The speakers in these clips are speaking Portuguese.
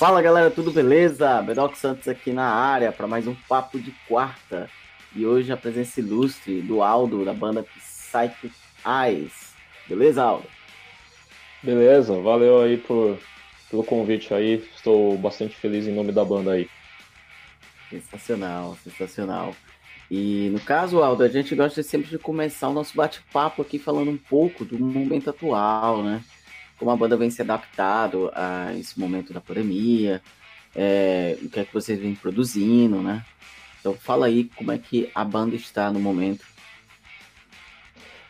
Fala galera, tudo beleza? Bedoc Santos aqui na área para mais um Papo de Quarta. E hoje a presença ilustre do Aldo, da banda Psychic Eyes. Beleza, Aldo? Beleza, valeu aí por, pelo convite aí. Estou bastante feliz em nome da banda aí. Sensacional, sensacional. E no caso, Aldo, a gente gosta sempre de começar o nosso bate-papo aqui falando um pouco do momento atual, né? Como a banda vem se adaptado a esse momento da pandemia, é, o que é que vocês vêm produzindo, né? Então fala aí como é que a banda está no momento.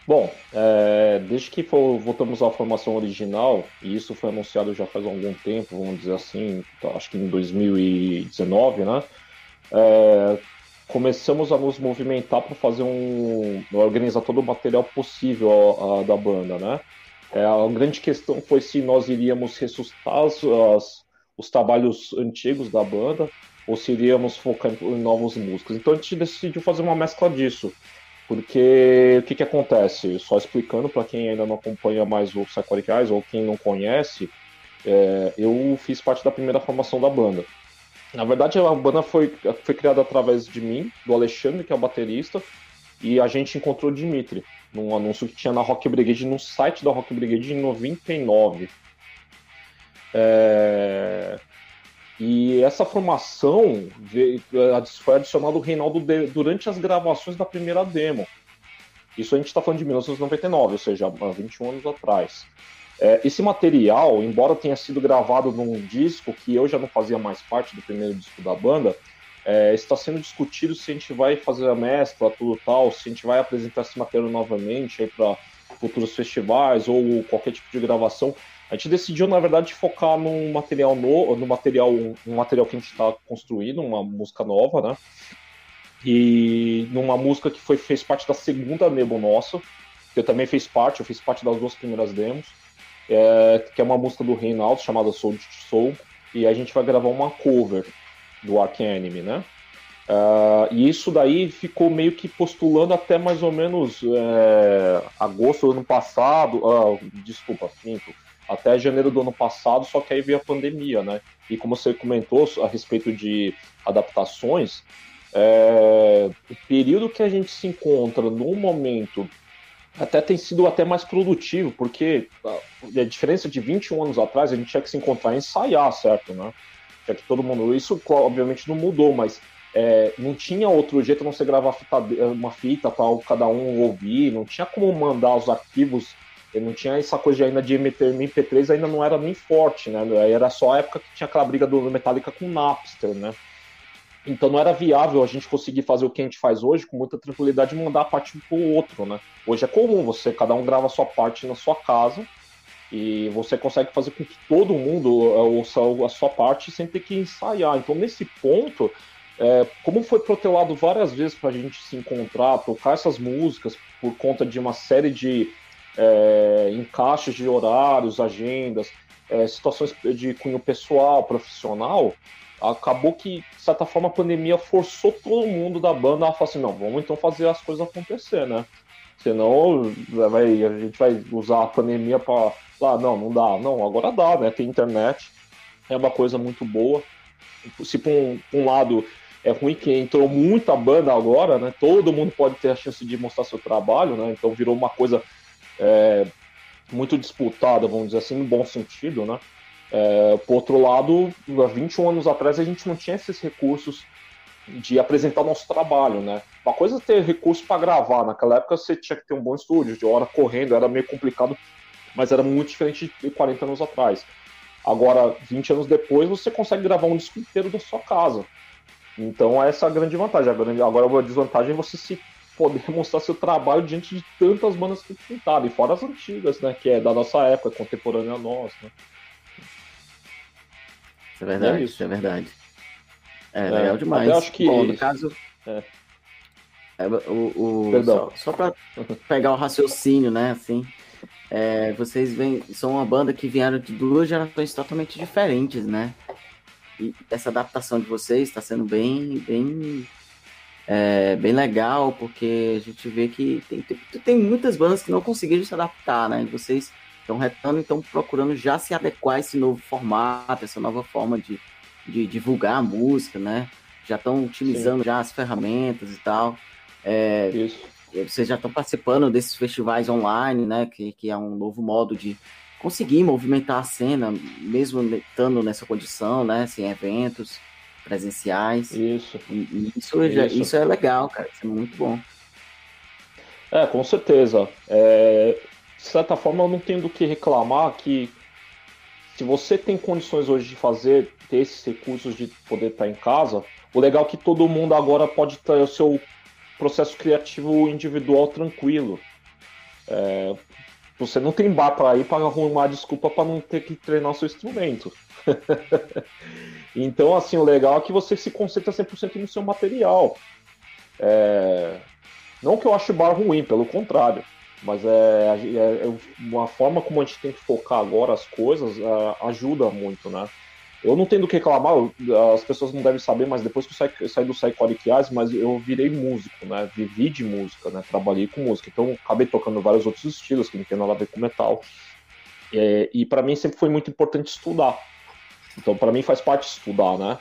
Bom, é, desde que for, voltamos à formação original, e isso foi anunciado já faz algum tempo, vamos dizer assim, acho que em 2019, né? É, começamos a nos movimentar para fazer um. organizar todo o material possível a, a, da banda, né? É, a grande questão foi se nós iríamos ressuscitar as, as, os trabalhos antigos da banda ou se iríamos focar em, em novas músicas. Então a gente decidiu fazer uma mescla disso. Porque o que, que acontece? Só explicando para quem ainda não acompanha mais o Psychotic ou quem não conhece, é, eu fiz parte da primeira formação da banda. Na verdade, a banda foi, foi criada através de mim, do Alexandre, que é o baterista, e a gente encontrou o Dimitri num anúncio que tinha na Rock Brigade, no site da Rock Brigade em 99. É... E essa formação veio, foi adicionado o Reinaldo durante as gravações da primeira demo. Isso a gente está falando de 1999, ou seja, há 21 anos atrás. É, esse material, embora tenha sido gravado num disco que eu já não fazia mais parte do primeiro disco da banda, é, está sendo discutido se a gente vai fazer a mescla, tudo tal, se a gente vai apresentar esse material novamente para futuros festivais ou qualquer tipo de gravação. A gente decidiu, na verdade, focar num material no, no material, um material que a gente está construindo, uma música nova, né? E numa música que foi, fez parte da segunda demo nossa, que eu também fiz parte, eu fiz parte das duas primeiras demos, é, que é uma música do Reinaldo chamada Soul to Soul, e a gente vai gravar uma cover do Ark Enemy, né? Uh, e isso daí ficou meio que postulando até mais ou menos é, agosto do ano passado, uh, desculpa, minto, até janeiro do ano passado, só que aí veio a pandemia, né? E como você comentou a respeito de adaptações, é, o período que a gente se encontra no momento até tem sido até mais produtivo, porque a diferença de 21 anos atrás, a gente tinha que se encontrar e ensaiar, certo, né? Que todo mundo. Isso, obviamente, não mudou, mas é, não tinha outro jeito não ser gravar fita, uma fita para cada um ouvir, não tinha como mandar os arquivos, não tinha essa coisa ainda de MP3, ainda não era nem forte, né? Era só a época que tinha aquela briga do Metallica com o Napster, né? Então não era viável a gente conseguir fazer o que a gente faz hoje com muita tranquilidade mandar a parte um pro outro, né? Hoje é comum, você cada um grava a sua parte na sua casa e você consegue fazer com que todo mundo é, ouça a sua parte sem ter que ensaiar. Então, nesse ponto, é, como foi protelado várias vezes para a gente se encontrar, tocar essas músicas por conta de uma série de é, encaixes de horários, agendas, é, situações de cunho pessoal, profissional, acabou que, de certa forma, a pandemia forçou todo mundo da banda a falar assim, não, vamos então fazer as coisas acontecer, né? Senão vai, a gente vai usar a pandemia para ah, não, não dá. Não, agora dá, né? Tem internet, é uma coisa muito boa. Se por um, um lado é ruim que entrou muita banda agora, né? Todo mundo pode ter a chance de mostrar seu trabalho, né? Então virou uma coisa é, muito disputada, vamos dizer assim, no bom sentido, né? É, por outro lado, há 21 anos atrás a gente não tinha esses recursos de apresentar nosso trabalho, né? Uma coisa é ter recurso para gravar, naquela época você tinha que ter um bom estúdio, de hora correndo, era meio complicado mas era muito diferente de 40 anos atrás. Agora, 20 anos depois, você consegue gravar um disco inteiro da sua casa. Então, essa é a grande vantagem. Agora, a desvantagem é você se poder mostrar seu trabalho diante de tantas bandas que pintaram, e fora as antigas, né? Que é da nossa época, contemporânea nossa, né? É verdade, é isso. isso é verdade. É, é legal demais. Eu acho que... Bom, no caso... É. É, o, o, Perdão. Só, só para pegar o raciocínio, né, assim, é, vocês vêm, são uma banda que vieram de duas gerações totalmente diferentes, né? E essa adaptação de vocês está sendo bem, bem, é, bem legal, porque a gente vê que tem, tem, tem, muitas bandas que não conseguiram se adaptar, né? E vocês estão retando, então procurando já se adequar a esse novo formato, essa nova forma de, de divulgar a música, né? Já estão utilizando Sim. já as ferramentas e tal. É, Isso. Vocês já estão participando desses festivais online, né? Que, que é um novo modo de conseguir movimentar a cena, mesmo estando nessa condição, né? Sem eventos presenciais. Isso. E, e isso, isso. Já, isso é legal, cara. Isso é muito bom. É, com certeza. É, de certa forma, eu não tenho do que reclamar que se você tem condições hoje de fazer, ter esses recursos de poder estar em casa, o legal é que todo mundo agora pode ter o seu processo criativo individual tranquilo. É, você não tem bar para ir para arrumar desculpa para não ter que treinar seu instrumento. então, assim, o legal é que você se concentra 100% no seu material. É, não que eu ache bar ruim, pelo contrário. Mas é, é, é, uma forma como a gente tem que focar agora as coisas é, ajuda muito, né? Eu não tenho do que reclamar, as pessoas não devem saber, mas depois que eu saí, saí do Psychotic Eyes, mas eu virei músico, né? Vivi de música, né? Trabalhei com música, então acabei tocando vários outros estilos que não tem nada a ver com metal. É, e para mim sempre foi muito importante estudar. Então para mim faz parte estudar, né?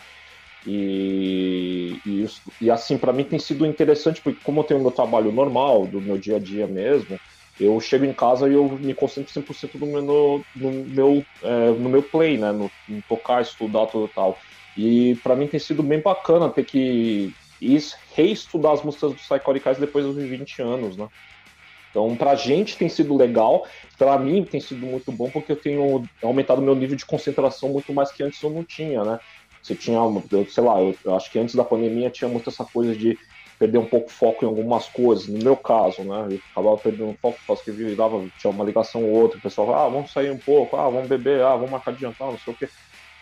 E, e, e assim, para mim tem sido interessante, porque como eu tenho meu trabalho normal, do meu dia a dia mesmo, eu chego em casa e eu me concentro 100% no meu, no, meu, é, no meu play, né? No, no, tocar, estudar, tudo tal. E para mim tem sido bem bacana ter que reestudar as músicas do Psychotic depois dos 20 anos, né? Então, pra gente tem sido legal, pra mim tem sido muito bom, porque eu tenho aumentado meu nível de concentração muito mais que antes eu não tinha, né? Você tinha, eu, sei lá, eu, eu, acho que antes da pandemia tinha muito essa coisa de perder um pouco foco em algumas coisas, no meu caso, né? Eu acabava perdendo foco por causa que virava, tinha uma ligação ou outra, o pessoal falava, ah, vamos sair um pouco, ah, vamos beber, ah, vamos marcar de jantar, não sei o quê.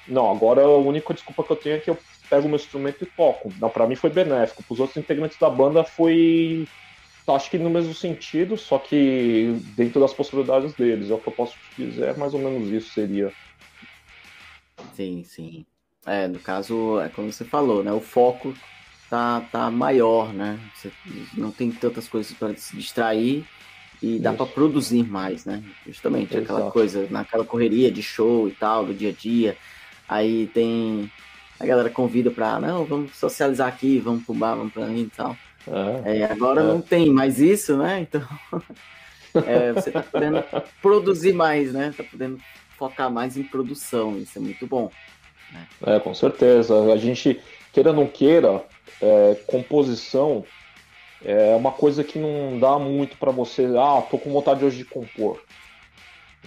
Não, agora a única desculpa que eu tenho é que eu pego meu instrumento e toco. Não, pra mim foi benéfico. Para os outros integrantes da banda foi. Acho que no mesmo sentido, só que dentro das possibilidades deles. É o que eu posso te dizer, é mais ou menos isso seria. Sim, sim. É, no caso, é como você falou, né? O foco tá, tá maior, né? Você não tem tantas coisas para se distrair e dá para produzir mais, né? Justamente Exato. aquela coisa, naquela correria de show e tal, do dia a dia. Aí tem. A galera convida para, não, vamos socializar aqui, vamos pro bar, vamos pra ali e tal. É, é, agora é. não tem mais isso, né? Então é, você tá podendo produzir mais, né? Tá podendo focar mais em produção, isso é muito bom. É, com certeza. A gente, queira ou não queira, é, composição é uma coisa que não dá muito para você. Ah, tô com vontade hoje de compor.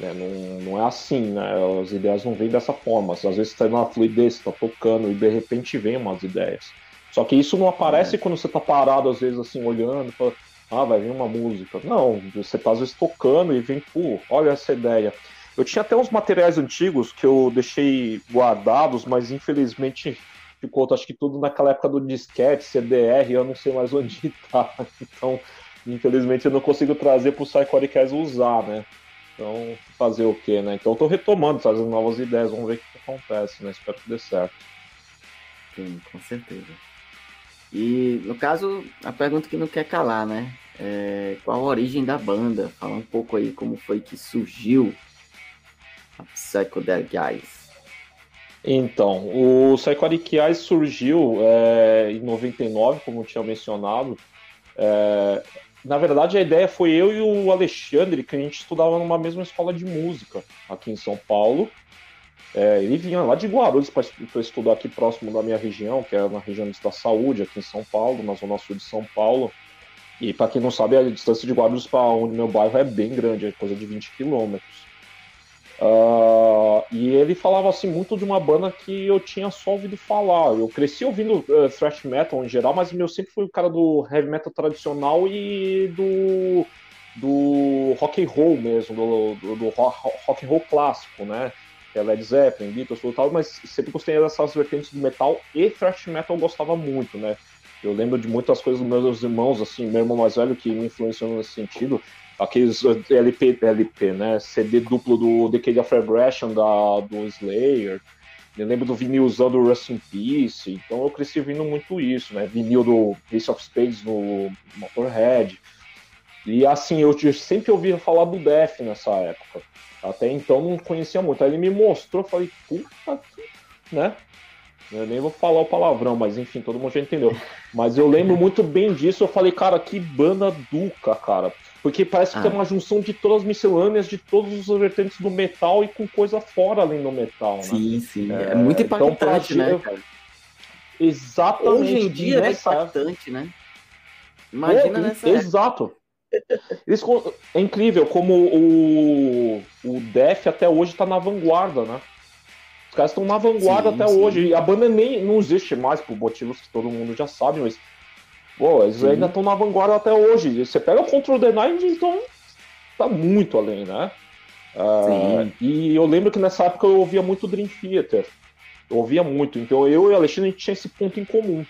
É, não, não é assim, né? As ideias não vêm dessa forma. Às vezes você tá na fluidez, você tá tocando e de repente vem umas ideias. Só que isso não aparece é. quando você tá parado, às vezes, assim, olhando, fala, ah, vai vir uma música. Não, você tá às vezes tocando e vem, pô, olha essa ideia. Eu tinha até uns materiais antigos que eu deixei guardados, mas infelizmente ficou, acho que tudo naquela época do disquete, CDR, eu não sei mais onde tá. Então, infelizmente eu não consigo trazer pro Psychoricast usar, né? Então, fazer o quê, né? Então eu tô retomando, trazendo novas ideias, vamos ver o que acontece, né? Espero que dê certo. Sim, com certeza. E, no caso, a pergunta que não quer calar, né? É, qual a origem da banda? Fala um pouco aí como foi que surgiu a Psychedelic Eyes? Então, o Eyes surgiu é, em 99, como eu tinha mencionado. É, na verdade, a ideia foi eu e o Alexandre, que a gente estudava numa mesma escola de música aqui em São Paulo. É, ele vinha lá de Guarulhos para estudar aqui próximo da minha região, que é na região da saúde, aqui em São Paulo, na zona sul de São Paulo. E para quem não sabe, a distância de Guarulhos para onde meu bairro é bem grande, é coisa de 20 quilômetros. Uh, e ele falava assim muito de uma banda que eu tinha só ouvido falar. Eu cresci ouvindo uh, thrash metal em geral, mas eu sempre fui o cara do heavy metal tradicional e do do rock and roll mesmo, do, do, do rock and roll clássico, né? Que é Led Zeppelin, Beatles, tudo tal, mas sempre gostei dessas vertentes do metal e thrash metal eu gostava muito, né? Eu lembro de muitas coisas dos meus irmãos, assim, meu irmão mais velho que me influenciou nesse sentido aqueles LP, LP, né? CD duplo do Decade of Aggression da, do Slayer. Eu lembro do vinilzão do Rust in Peace. Então eu cresci ouvindo muito isso, né? Vinil do Ace of Spades no Motorhead. E assim, eu sempre ouvia falar do Def nessa época. Até então não conhecia muito. Aí ele me mostrou, falei, puta que. né? Eu nem vou falar o palavrão, mas enfim, todo mundo já entendeu. Mas eu lembro muito bem disso. Eu falei, cara, que banda duca, cara. Porque parece que ah. é uma junção de todas as miscelâneas, de todos os vertentes do metal e com coisa fora além do metal, né? Sim, sim. É, é muito então, impactante, então, né, cara? Exatamente. Hoje em dia é impactante, né? Imagina é, nessa Exato. Eles, é incrível como o, o Def até hoje está na vanguarda, né? Os caras estão na vanguarda sim, até sim. hoje. E a banda nem não existe mais por motivos que todo mundo já sabe, mas pô, eles sim. ainda estão na vanguarda até hoje. Você pega o Control the Night, então tá muito além, né? Uh, e eu lembro que nessa época eu ouvia muito Dream Theater. Eu ouvia muito. Então eu e o Alexandre a gente tinha esse ponto em comum.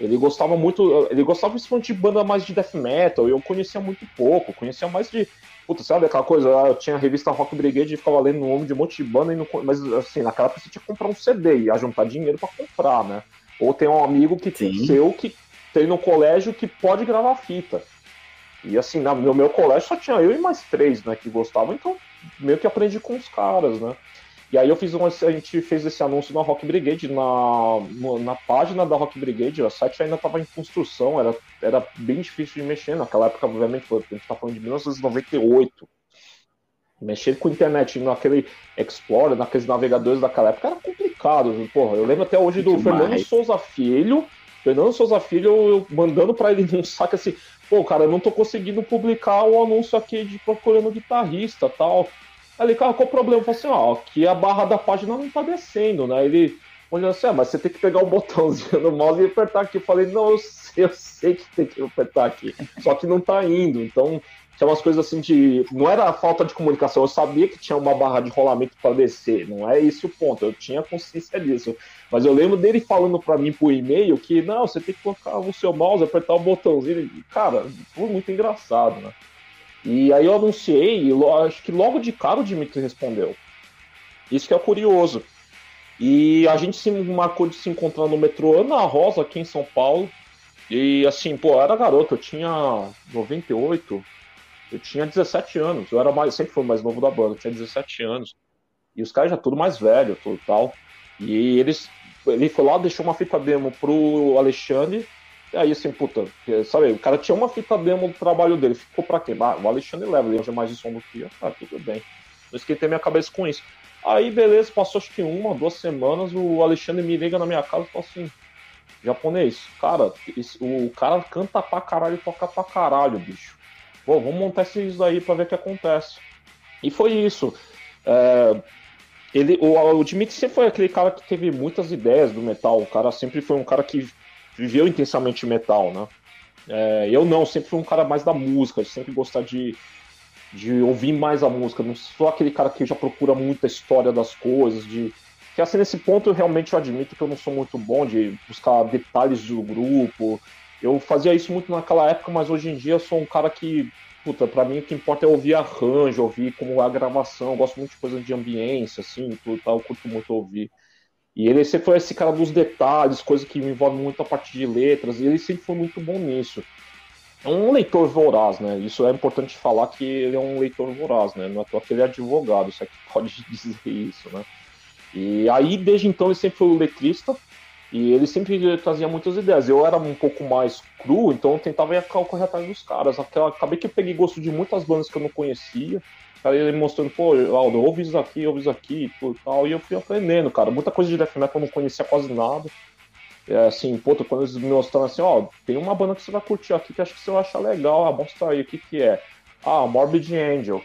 Ele gostava muito, ele gostava principalmente de banda mais de death metal, eu conhecia muito pouco, conhecia mais de. Puta, sabe aquela coisa? Eu tinha a revista Rock Brigade e ficava lendo o nome de um monte de banda, e não, mas assim, naquela época você tinha que comprar um CD e ia juntar dinheiro para comprar, né? Ou tem um amigo que Sim. seu que tem no colégio que pode gravar fita. E assim, no meu colégio só tinha eu e mais três, né, que gostavam, então meio que aprendi com os caras, né? E aí eu fiz um, a gente fez esse anúncio na Rock Brigade, na, na página da Rock Brigade, o site ainda estava em construção, era, era bem difícil de mexer. Naquela época, obviamente, a gente está falando de 1998. Mexer com internet naquele Explorer, naqueles navegadores daquela época era complicado. Porra, eu lembro até hoje do Demais. Fernando Souza Filho. Fernando Souza Filho, eu mandando para ele num saco assim, pô, cara, eu não tô conseguindo publicar o anúncio aqui de procurando guitarrista tal. Aí ele, cara, qual o problema? Eu falei assim, ó, aqui a barra da página não tá descendo, né? Ele olhando assim, ah, mas você tem que pegar o botãozinho no mouse e apertar aqui. Eu falei, não, eu sei, eu sei que tem que apertar aqui, só que não tá indo. Então, tinha umas coisas assim de. Não era falta de comunicação, eu sabia que tinha uma barra de rolamento para descer, não é esse o ponto, eu tinha consciência disso. Mas eu lembro dele falando para mim por e-mail que, não, você tem que colocar o seu mouse, apertar o botãozinho. Cara, foi muito engraçado, né? E aí eu anunciei, e acho que logo de cara o Dimitri respondeu. Isso que é curioso. E a gente se marcou de se encontrar no metrô Ana Rosa, aqui em São Paulo. E assim, pô, eu era garoto, eu tinha 98, eu tinha 17 anos. Eu era mais, sempre fui mais novo da banda, eu tinha 17 anos. E os caras já tudo mais velho, tudo tal. E eles, ele foi lá, deixou uma fita demo pro Alexandre e aí, assim, puta, sabe, o cara tinha uma fita demo do trabalho dele, ficou pra quê? Ah, o Alexandre leva, ele é mais de som do que eu. Ah, tudo bem. Não esquentei minha cabeça com isso. Aí, beleza, passou acho que uma, duas semanas, o Alexandre me liga na minha casa e fala assim: japonês, cara, esse, o cara canta pra caralho toca pra caralho, bicho. Pô, vamos montar isso daí pra ver o que acontece. E foi isso. É, ele, o, o Dimitri sempre foi aquele cara que teve muitas ideias do metal. O cara sempre foi um cara que viveu intensamente metal, né? É, eu não, sempre fui um cara mais da música, sempre gostar de, de ouvir mais a música, não sou aquele cara que já procura muita história das coisas, de que assim nesse ponto eu realmente admito que eu não sou muito bom de buscar detalhes do grupo. Eu fazia isso muito naquela época, mas hoje em dia eu sou um cara que, puta, para mim o que importa é ouvir arranjo, ouvir como a gravação, eu gosto muito de coisa de ambiência assim, tudo tal, eu curto muito ouvir. E ele sempre foi esse cara dos detalhes, coisa que me envolve muito a parte de letras, e ele sempre foi muito bom nisso. É um leitor voraz, né? Isso é importante falar que ele é um leitor voraz, né? Não é só que ele é advogado, isso aqui pode dizer isso, né? E aí, desde então, ele sempre foi o letrista, e ele sempre trazia muitas ideias. Eu era um pouco mais cru, então eu tentava ir correr atrás dos caras. Acabei que eu peguei gosto de muitas bandas que eu não conhecia, Aí ele mostrando, pô, Aldo, ouve isso aqui, ouve isso aqui e tal. E eu fui aprendendo, cara. Muita coisa de death metal eu não conhecia quase nada. É assim, pô, quando eles me mostraram assim, ó, tem uma banda que você vai curtir aqui que acho que você vai achar legal, ah, mostra aí, o que que é? Ah, Morbid Angel.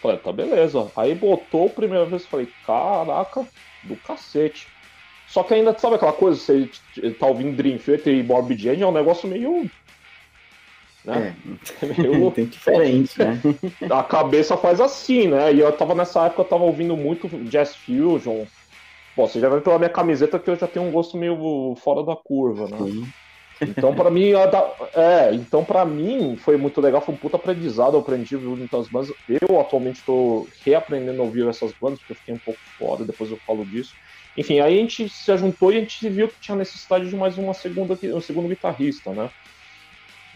Falei, tá beleza. Aí botou a primeira vez, falei, caraca, do cacete. Só que ainda, sabe aquela coisa, você tá ouvindo Dream Theater e Morbid Angel, é um negócio meio né? É, meio... tem diferente, né? A cabeça faz assim, né? E eu tava nessa época, eu tava ouvindo muito Jazz Fusion. Bom, você já viu pela minha camiseta que eu já tenho um gosto meio fora da curva, né? Sim. Então, para mim, é, então para mim foi muito legal, foi um puta aprendizado, eu aprendi muitas bandas. Eu atualmente estou reaprendendo a ouvir essas bandas, porque eu fiquei um pouco fora, depois eu falo disso. Enfim, aí a gente se juntou e a gente viu que tinha necessidade de mais uma segunda, um segundo guitarrista, né?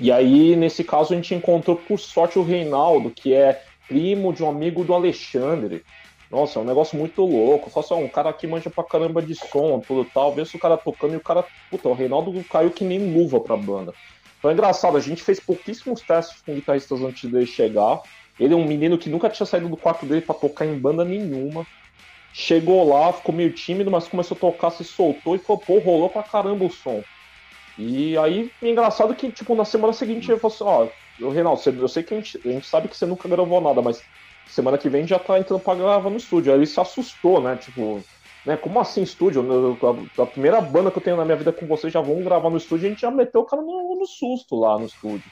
E aí, nesse caso, a gente encontrou, por sorte, o Reinaldo, que é primo de um amigo do Alexandre. Nossa, é um negócio muito louco. Só assim, um cara que manja pra caramba de som, tudo tal. Vê se o cara tocando e o cara. Puta, o Reinaldo caiu que nem luva pra banda. Foi engraçado, a gente fez pouquíssimos testes com guitarristas antes dele chegar. Ele é um menino que nunca tinha saído do quarto dele para tocar em banda nenhuma. Chegou lá, ficou meio tímido, mas começou a tocar, se soltou e falou, pô, rolou pra caramba o som. E aí, engraçado que, tipo, na semana seguinte ele falou assim, ó, oh, Reinaldo, eu sei que a gente, a gente sabe que você nunca gravou nada, mas semana que vem já tá entrando pra gravar no estúdio. Aí ele se assustou, né? Tipo, né? Como assim estúdio? A, primeira banda que eu tenho na minha vida com vocês já vão gravar no estúdio, a gente já meteu o cara no, no susto lá no estúdio.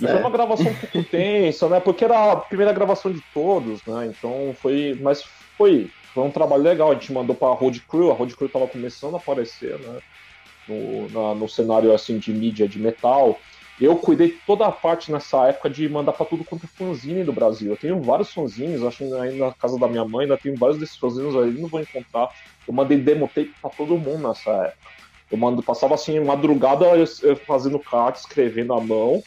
E foi uma gravação um pouco tensa, né? Porque era a primeira gravação de todos, né? Então foi. Mas foi, foi um trabalho legal. A gente mandou pra Road Crew, a Road Crew tava começando a aparecer, né? No, na, no cenário assim de mídia de metal. Eu cuidei toda a parte nessa época de mandar para tudo quanto é fanzine do Brasil. Eu tenho vários fanzines, acho que aí na casa da minha mãe ainda tenho vários desses fanzines aí, não vou encontrar. Eu mandei demo tape pra todo mundo nessa época. Eu mando, passava assim, madrugada eu, eu fazendo carta, escrevendo à mão.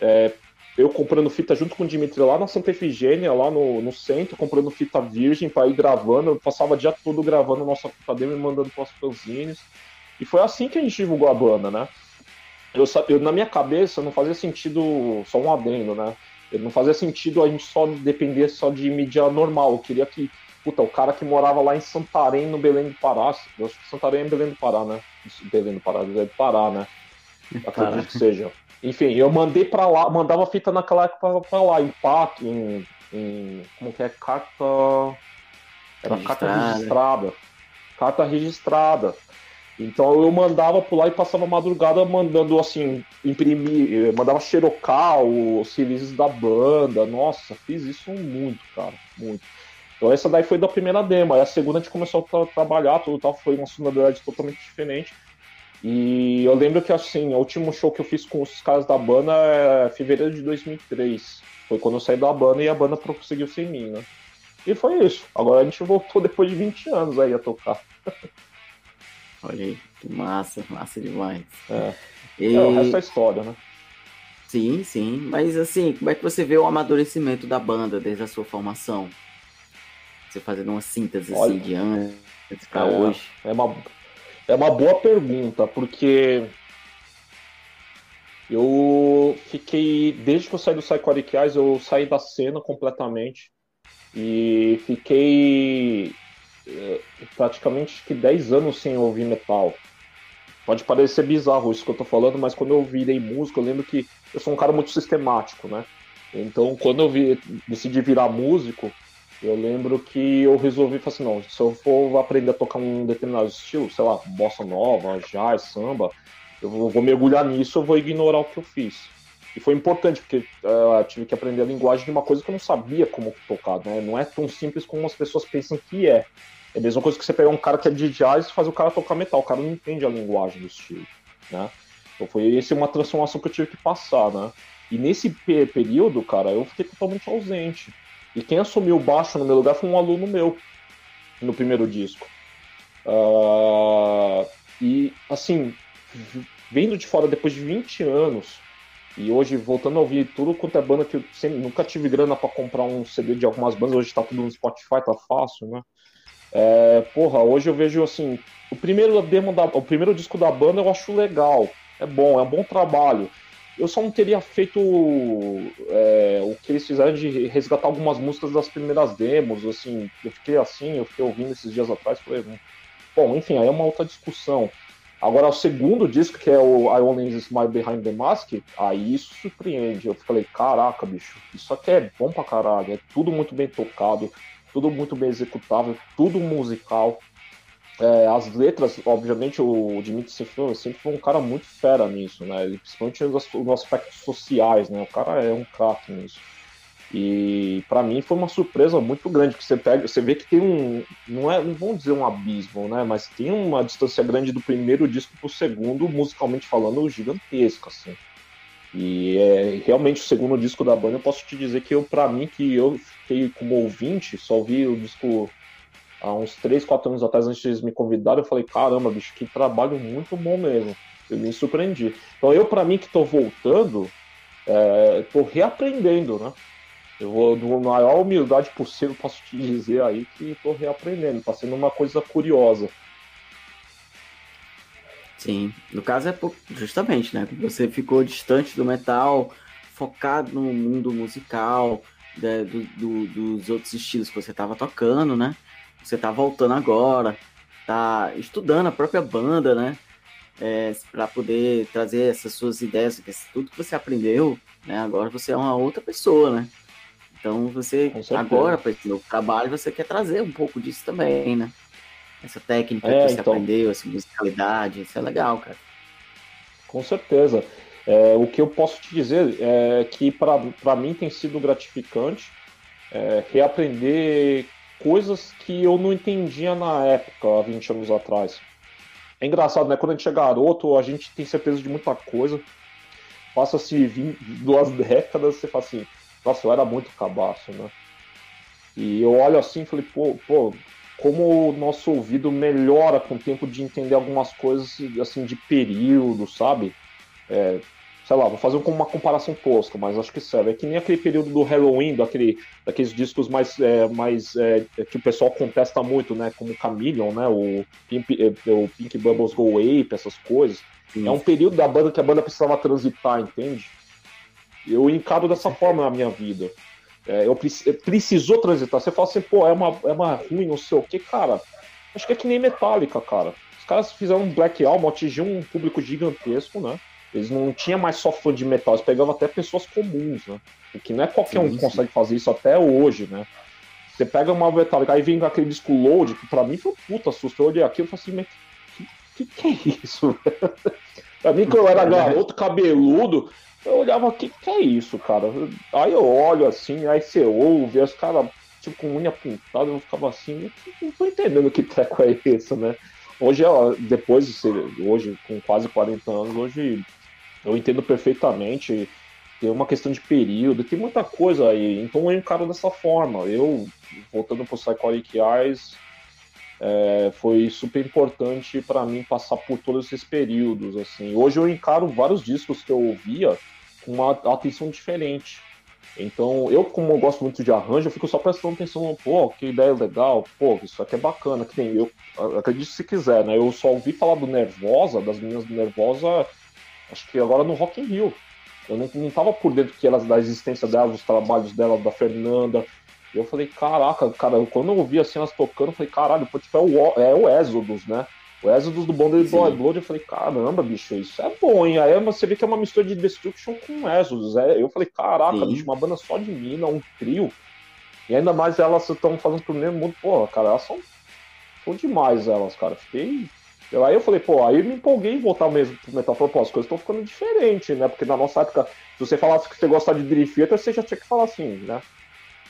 É, eu comprando fita junto com o Dimitri lá na Santa Efigênia, lá no, no centro, comprando fita virgem para ir gravando. Eu passava o dia todo gravando nossa fita demo e mandando para os fanzines. E foi assim que a gente divulgou a banda, né? eu, eu, na minha cabeça não fazia sentido, só um adendo, né? Não fazia sentido a gente só depender só de mídia normal. Eu queria que, puta, o cara que morava lá em Santarém, no Belém do Pará, eu acho que Santarém é Belém do Pará, né? Belém do Pará, é do Pará, né? Acredito que seja. Enfim, eu mandei para lá, mandava fita naquela época para lá, em PAC, em, em, como que é, carta... Era registrada. carta registrada. Carta registrada. Então eu mandava por lá e passava a madrugada mandando assim, imprimir, mandava xerocar os releases da banda. Nossa, fiz isso muito, cara, muito. Então essa daí foi da primeira demo. Aí a segunda a gente começou a trabalhar, tudo tal, foi uma sonoridade totalmente diferente. E eu lembro que assim, o último show que eu fiz com os caras da banda é fevereiro de 2003. Foi quando eu saí da banda e a banda prosseguiu sem mim, né? E foi isso. Agora a gente voltou depois de 20 anos aí a tocar. Olha aí, que massa, massa demais. É. E... é o resto é história, né? Sim, sim. Mas assim, como é que você vê o amadurecimento da banda desde a sua formação? Você fazendo uma síntese assim, Olha, assim, de antes para é, hoje. É uma, é uma boa pergunta, porque eu fiquei. Desde que eu saí do Psychotic Eyes, eu saí da cena completamente. E fiquei é, praticamente que 10 anos sem ouvir metal. Pode parecer bizarro isso que eu tô falando, mas quando eu virei músico, eu lembro que eu sou um cara muito sistemático, né? Então, quando eu vi, decidi virar músico, eu lembro que eu resolvi falar assim, não, se eu for aprender a tocar um determinado estilo, sei lá, bossa nova, jazz, samba, eu vou mergulhar nisso, eu vou ignorar o que eu fiz. E foi importante, porque uh, tive que aprender a linguagem de uma coisa que eu não sabia como tocar, né? Não é tão simples como as pessoas pensam que é. É a mesma coisa que você pegar um cara que é de jazz e fazer o cara tocar metal. O cara não entende a linguagem do estilo, né? Então foi essa uma transformação que eu tive que passar, né? E nesse período, cara, eu fiquei totalmente ausente. E quem assumiu o baixo no meu lugar foi um aluno meu, no primeiro disco. Uh, e, assim, vendo de fora depois de 20 anos, e hoje, voltando a ouvir tudo quanto é banda que eu sempre, nunca tive grana para comprar um CD de algumas bandas, hoje tá tudo no Spotify, tá fácil, né? É, porra, hoje eu vejo assim, o primeiro demo da, o primeiro disco da banda eu acho legal, é bom, é um bom trabalho. Eu só não teria feito é, o que eles fizeram de resgatar algumas músicas das primeiras demos, assim, eu fiquei assim, eu fiquei ouvindo esses dias atrás, falei, hum. bom, enfim, aí é uma outra discussão. Agora, o segundo disco, que é o I Only Smile Behind the Mask, aí isso surpreende. Eu falei, caraca, bicho, isso aqui é bom pra caralho, é tudo muito bem tocado, tudo muito bem executável, tudo musical. É, as letras, obviamente, o Dimitri Sefron sempre foi um cara muito fera nisso, né? Ele, principalmente nos, nos aspectos sociais, né? O cara é um craque nisso. E para mim foi uma surpresa muito grande, que você pega, você vê que tem um, não é, não vamos dizer um abismo, né, mas tem uma distância grande do primeiro disco pro segundo, musicalmente falando, gigantesca, assim. E é, realmente o segundo disco da banda, eu posso te dizer que eu, para mim, que eu fiquei como ouvinte, só ouvi o disco há uns 3, 4 anos atrás, antes de eles me convidarem, eu falei, caramba, bicho, que trabalho muito bom mesmo. Eu me surpreendi. Então eu, para mim, que estou voltando, estou é, reaprendendo, né? Eu vou, com maior humildade possível, posso te dizer aí que estou reaprendendo. Está sendo uma coisa curiosa. Sim, no caso é justamente, né? Você ficou distante do metal, focado no mundo musical, né, do, do, dos outros estilos que você estava tocando, né? Você está voltando agora, tá estudando a própria banda, né? É, para poder trazer essas suas ideias, tudo que você aprendeu, né? Agora você é uma outra pessoa, né? Então você agora para esse novo trabalho você quer trazer um pouco disso também, né? Essa técnica é, que você então... aprendeu, essa musicalidade, isso é legal, cara. Com certeza. É, o que eu posso te dizer é que para mim tem sido gratificante é, reaprender coisas que eu não entendia na época, há 20 anos atrás. É engraçado, né? Quando a gente é garoto, a gente tem certeza de muita coisa. Passa-se duas décadas, você fala assim, nossa, eu era muito cabaço, né? E eu olho assim e falei, pô, pô, como o nosso ouvido melhora com o tempo de entender algumas coisas, assim, de período, sabe? É, sei lá, vou fazer uma comparação tosca, mas acho que serve. É que nem aquele período do Halloween, daquele, daqueles discos mais, é, mais é, que o pessoal contesta muito, né? Como Chameleon, né? O Pink, é, o Pink Bubbles Go Ape, essas coisas. Sim. É um período da banda que a banda precisava transitar, entende? Eu encaro dessa forma na minha vida. É, eu precisou transitar. Você fala assim, pô, é uma, é uma ruim, não sei o que, cara. Acho que é que nem Metallica, cara. Os caras fizeram um Black Album, atingiu um público gigantesco, né? Eles não tinham mais só fã de metal, eles pegavam até pessoas comuns, né? O que não é qualquer sim, um que consegue fazer isso até hoje, né? Você pega uma Metallica, aí vem aquele disco Load, que pra mim foi um puta susto. Eu olhei aquilo e falei assim, mas que, que, que é isso? pra mim, quando eu era garoto, cabeludo, eu olhava, o que, que é isso, cara? Aí eu olho assim, aí você ouve, os caras, tipo, com unha pintada, eu ficava assim, não tô entendendo que treco é esse, né? Hoje, depois de ser, hoje, com quase 40 anos, hoje eu entendo perfeitamente. Tem uma questão de período, tem muita coisa aí. Então eu encaro dessa forma. Eu, voltando para o Psychotic Eyes, é, foi super importante para mim passar por todos esses períodos. assim. Hoje eu encaro vários discos que eu ouvia com uma atenção diferente. Então, eu, como eu gosto muito de arranjo, eu fico só prestando atenção, pô, que ideia legal, pô, isso aqui é bacana, que nem eu, acredito se quiser, né? Eu só ouvi falar do Nervosa, das meninas do Nervosa, acho que agora no Rock in Rio. Eu não, não tava por dentro que elas, da existência delas, dos trabalhos delas, da Fernanda. Eu falei, caraca, cara, quando eu ouvi assim elas tocando, eu falei, caralho, pô, tipo, é o, é o Exodus, né? O Exodus do Bonded Blood Blood, eu falei, caramba, bicho, isso é bom, hein? Aí você vê que é uma mistura de Destruction com Exodus. É, eu falei, caraca, Sim. bicho, uma banda só de mina, um trio. E ainda mais elas estão fazendo pro mesmo mundo. Pô, cara, elas são, são demais, elas, cara. Fiquei eu, aí eu falei, pô, aí me empolguei em voltar mesmo pro metal. Falei, pô, as coisas estão ficando diferentes, né? Porque na nossa época, se você falasse que você gosta de Dream Theater, você já tinha que falar assim, né?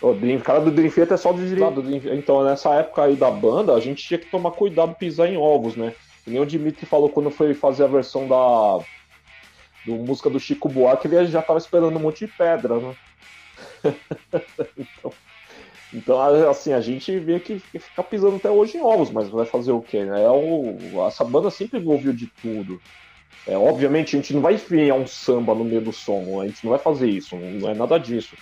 O Dream, cara do Dream Theater é só do Dream, Então, nessa época aí da banda, a gente tinha que tomar cuidado pisar em ovos, né? E nem o Dimitri falou quando foi fazer a versão da do música do Chico Buarque, ele já tava esperando um monte de pedra, né? então, então, assim, a gente vê que fica pisando até hoje em ovos, mas vai fazer o quê? Né? É o, essa banda sempre envolveu de tudo. É, obviamente, a gente não vai enfiar um samba no meio do som, a gente não vai fazer isso, não é nada disso.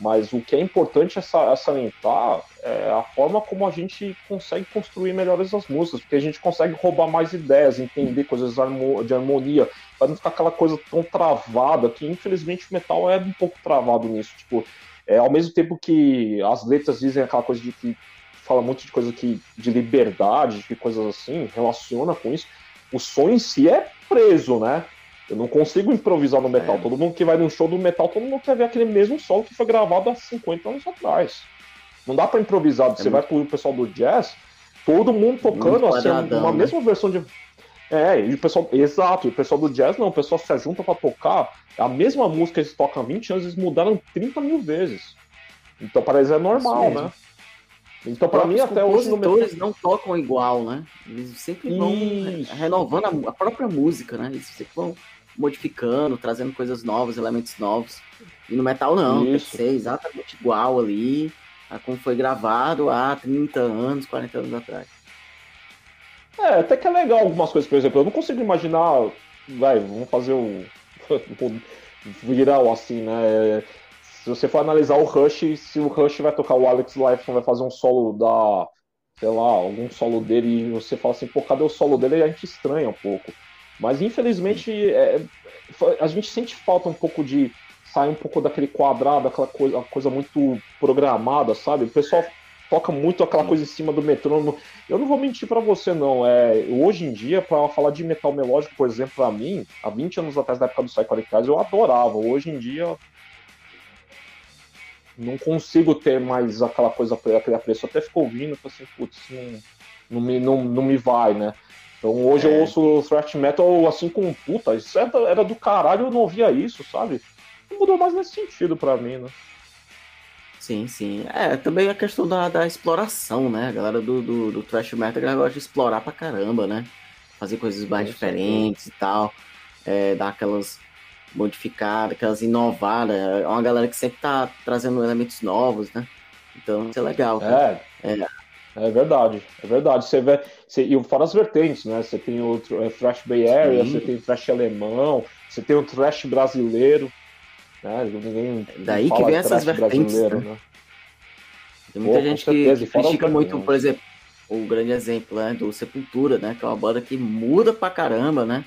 Mas o que é importante é, é salientar é a forma como a gente consegue construir melhores as músicas, porque a gente consegue roubar mais ideias, entender coisas de harmonia, para não ficar aquela coisa tão travada, que infelizmente o metal é um pouco travado nisso. Tipo, é, ao mesmo tempo que as letras dizem aquela coisa de que fala muito de coisa que, de liberdade, de coisas assim, relaciona com isso, o som em si é preso, né? Eu não consigo improvisar no metal. É. Todo mundo que vai num show do metal, todo mundo quer ver aquele mesmo solo que foi gravado há 50 anos atrás. Não dá para improvisar. É Você muito... vai pro pessoal do jazz, todo mundo tocando assim, uma né? mesma versão de. É, e o pessoal. Exato, e o pessoal do jazz não, o pessoal se junta para tocar. A mesma música que eles tocam há 20 anos, eles mudaram 30 mil vezes. Então para eles é normal, né? Então, para mim, até hoje. Os compositores não tocam igual, né? Eles sempre vão Isso. renovando a, própria música, né? Eles sempre vão modificando, trazendo coisas novas, elementos novos. E no metal, não. Tem que ser exatamente igual ali a como foi gravado há 30 anos, 40 anos atrás. É, até que é legal algumas coisas, por exemplo, eu não consigo imaginar vai, vamos fazer virar o assim, né? Se você for analisar o Rush, se o Rush vai tocar o Alex Lifeson, vai fazer um solo da. sei lá, algum solo dele, e você fala assim, pô, cadê o solo dele? E a gente estranha um pouco. Mas infelizmente é, a gente sente falta um pouco de sair um pouco daquele quadrado, aquela coisa, coisa muito programada, sabe? O pessoal toca muito aquela coisa em cima do metrônomo. Eu não vou mentir para você, não. É, hoje em dia, para falar de metal melódico, por exemplo, para mim, há 20 anos atrás, da época do Psychedelic eu adorava. Hoje em dia, não consigo ter mais aquela coisa, aquele apreço. até fico ouvindo, assim, putz, não, não, me, não, não me vai, né? Então hoje é. eu ouço thrash metal assim com puta, isso era, era do caralho, eu não ouvia isso, sabe? Não mudou mais nesse sentido para mim, né? Sim, sim. É, também a questão da, da exploração, né? A galera do, do, do thrash metal gosta de explorar pra caramba, né? Fazer coisas mais diferentes e tal. É, dar aquelas modificadas, aquelas inovadas. É uma galera que sempre tá trazendo elementos novos, né? Então isso é legal. É. é. É verdade, é verdade. Você vê, você, e fora as vertentes, né? Você tem o é, Thrash Bay Area, Sim. você tem o Thrash alemão, você tem o Thrash brasileiro. Né? Ninguém Daí que vem essas vertentes. Né? Né? Tem muita Pô, gente que critica muito, por exemplo, o grande exemplo né, do Sepultura, né? Que é uma banda que muda pra caramba, né?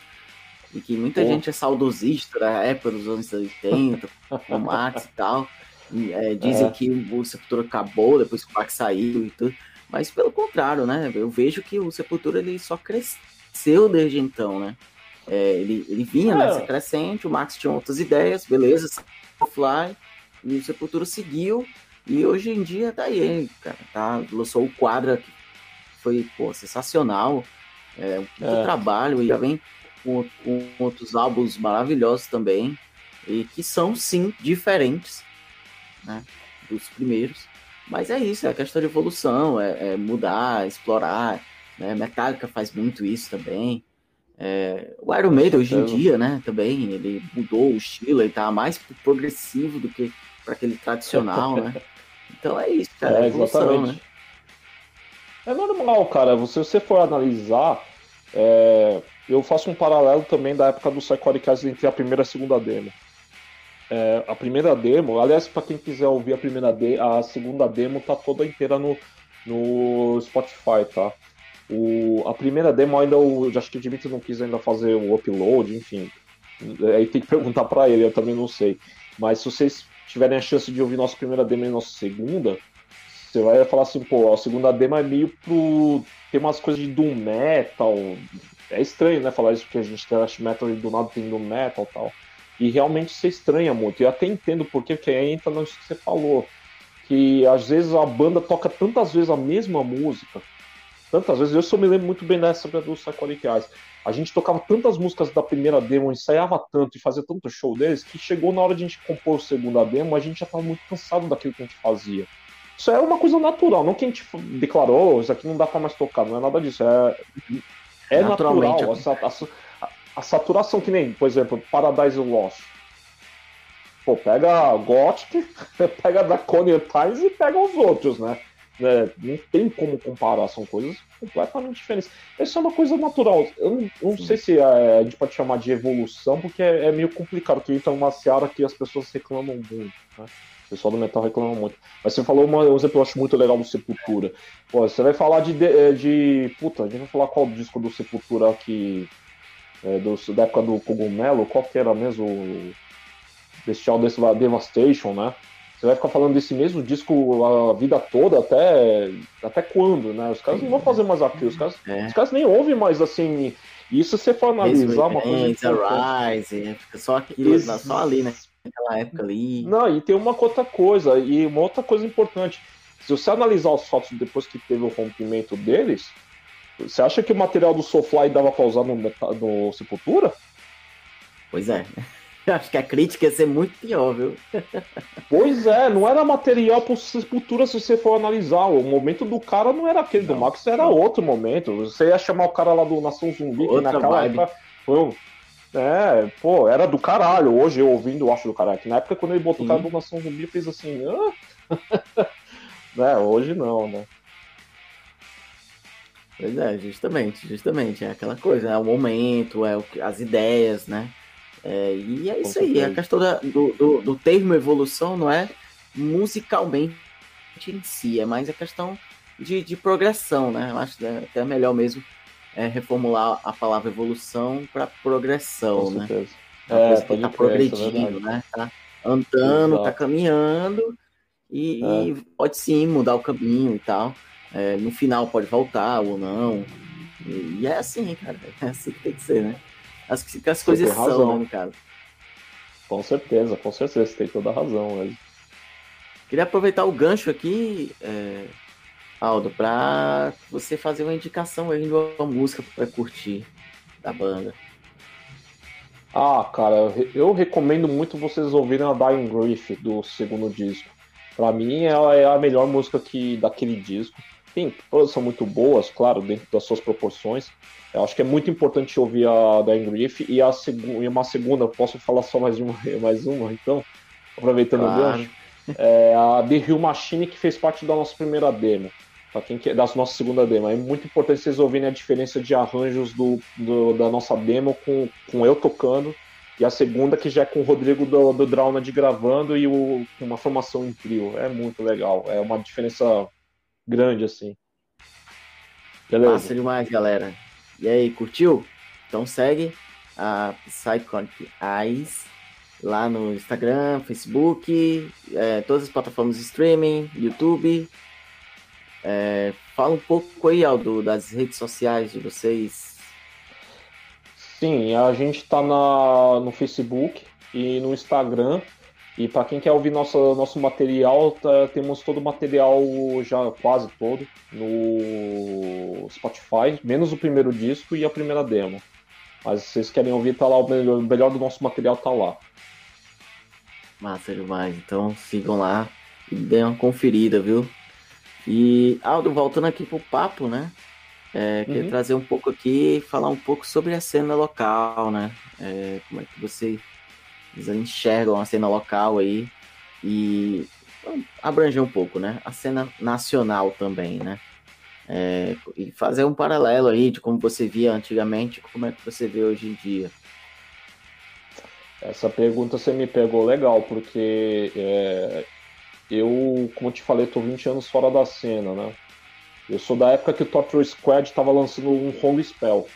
E que muita Pô. gente é saudosista da época dos anos 80, o Max e tal. E, é, dizem é. que o Sepultura acabou depois que o Max saiu e tudo. Mas pelo contrário, né? Eu vejo que o Sepultura ele só cresceu desde então, né? É, ele, ele vinha é. nessa crescente, o Max tinha outras ideias, beleza, Fly, e o Sepultura seguiu, e hoje em dia tá aí, cara, tá? Lançou o quadro que foi, pô, sensacional, é, um é. trabalho, e já vem com, com, outros álbuns maravilhosos também, e que são, sim, diferentes, né, dos primeiros, mas é isso, é a questão de evolução, é, é mudar, explorar, né, Metallica faz muito isso também, é, o Iron Maiden hoje em dia, né, também, ele mudou o estilo, ele tá mais progressivo do que para aquele tradicional, né? Então é isso, cara. É, é evolução, Né? É normal, cara. Se você for analisar, é, eu faço um paralelo também da época do Psychotic entre a primeira e a segunda demo. É, a primeira demo, aliás, para quem quiser ouvir a primeira de, a segunda demo tá toda inteira no, no Spotify, tá? O, a primeira demo ainda, o, acho que o Dimitri não quis ainda fazer o upload, enfim. Aí tem que perguntar para ele, eu também não sei. Mas se vocês tiverem a chance de ouvir nossa primeira demo e nossa segunda, você vai falar assim, pô, a segunda demo é meio pro. tem umas coisas de Doom Metal. É estranho, né? Falar isso porque a gente tem Thrash Metal e do nada tem Doom Metal e tal. E realmente você estranha muito. Eu até entendo porque, porque aí entra nisso que você falou. Que às vezes a banda toca tantas vezes a mesma música tantas vezes. Eu só me lembro muito bem dessa do Psychedelic Eyes. A gente tocava tantas músicas da primeira demo, ensaiava tanto e fazia tanto show deles, que chegou na hora de a gente compor o segunda demo, a gente já estava muito cansado daquilo que a gente fazia. Isso é uma coisa natural, não que a gente declarou, isso aqui não dá para mais tocar, não é nada disso. É, é natural. A, a, a, saturação, que nem, por exemplo, Paradise Lost. Pô, pega Gothic, pega Draconian Times e pega os outros, né? Né, não tem como comparar, são coisas completamente diferentes. Isso é uma coisa natural. Eu não, não sei se é, a gente pode chamar de evolução, porque é, é meio complicado, porque entra uma seara que as pessoas reclamam muito. Né? O pessoal do metal reclama muito. Mas você falou uma, um exemplo que eu acho muito legal do Sepultura. Pô, você vai falar de, de, de. Puta, a gente vai falar qual disco do Sepultura que. É, do, da época do Cogumelo, qual que era mesmo? Bestial Devastation, né? Você vai ficar falando desse mesmo disco a vida toda, até, até quando, né? Os caras não vão fazer mais aquilo, os caras, é. os caras nem ouvem mais assim. Isso você for analisar uma coisa. Rise, fica só aquilo, Ex só ali, né? Naquela época ali. Não, e tem uma outra coisa, e uma outra coisa importante. Se você analisar os fotos depois que teve o rompimento deles, você acha que o material do Soulfly dava pra usar no, no Sepultura? Pois é. Acho que a crítica ia ser muito pior, viu? Pois é, não era material para Sepultura se você for analisar. O momento do cara não era aquele, não, do Max era não. outro momento. Você ia chamar o cara lá do Nação Zumbi, Outra que naquela vibe. época foi É, pô, era do caralho. Hoje eu ouvindo, eu acho do caralho. Que na época, quando ele botou Sim. o cara do Nação Zumbi, eu fiz assim. Ah? né? Hoje não, né? Pois é, justamente, justamente. É aquela coisa, é o momento, é o, as ideias, né? É, e é isso aí, a questão da, do, do, do, termo evolução não é musicalmente em si, é mais a questão de, de progressão, né? Eu acho que é até melhor mesmo é, reformular a palavra evolução para progressão, Com né? É, é tá progredindo, né? Tá andando, tá Exato. tá caminhando e, é. e, pode sim mudar o caminho e tal. É, no final pode voltar ou não. E, e, é assim, cara. É assim que tem que ser, né? As, que as coisas são, né, cara? Com certeza, com certeza, você tem toda a razão mesmo. Queria aproveitar o gancho aqui, é, Aldo, para você fazer uma indicação aí de uma música para curtir da banda. Ah, cara, eu recomendo muito vocês ouvirem a Dying Grief do segundo disco. Para mim, ela é a melhor música que daquele disco. Tem, todas são muito boas, claro, dentro das suas proporções. Eu acho que é muito importante ouvir a Dying Grief e, a seg e uma segunda, posso falar só mais uma, mais uma então? Aproveitando claro. o gancho. É a The Hill Machine, que fez parte da nossa primeira demo. Pra quem quer, da nossa segunda demo. É muito importante vocês ouvirem a diferença de arranjos do, do da nossa demo com, com eu tocando e a segunda que já é com o Rodrigo do, do Draunad gravando e o, uma formação em trio. É muito legal. É uma diferença grande, assim. Beleza. Massa demais, galera. E aí, curtiu? Então segue a Psychonic Eyes lá no Instagram, Facebook, é, todas as plataformas de streaming, YouTube. É, fala um pouco aí, Aldo, das redes sociais de vocês, Sim, a gente está no Facebook e no Instagram. E para quem quer ouvir nosso, nosso material, tá, temos todo o material, já quase todo, no Spotify, menos o primeiro disco e a primeira demo. Mas se vocês querem ouvir, tá lá, o melhor, o melhor do nosso material tá lá. Massa demais. Então sigam lá e dêem uma conferida, viu? E Aldo, voltando aqui pro papo, né? É, queria uhum. trazer um pouco aqui, falar um pouco sobre a cena local, né? É, como é que vocês enxergam a cena local aí e abranger um pouco, né? A cena nacional também, né? É, e fazer um paralelo aí de como você via antigamente, como é que você vê hoje em dia. Essa pergunta você me pegou legal, porque é, eu, como te falei, tô 20 anos fora da cena, né? Eu sou da época que o Torture Squad estava lançando um Home Spell.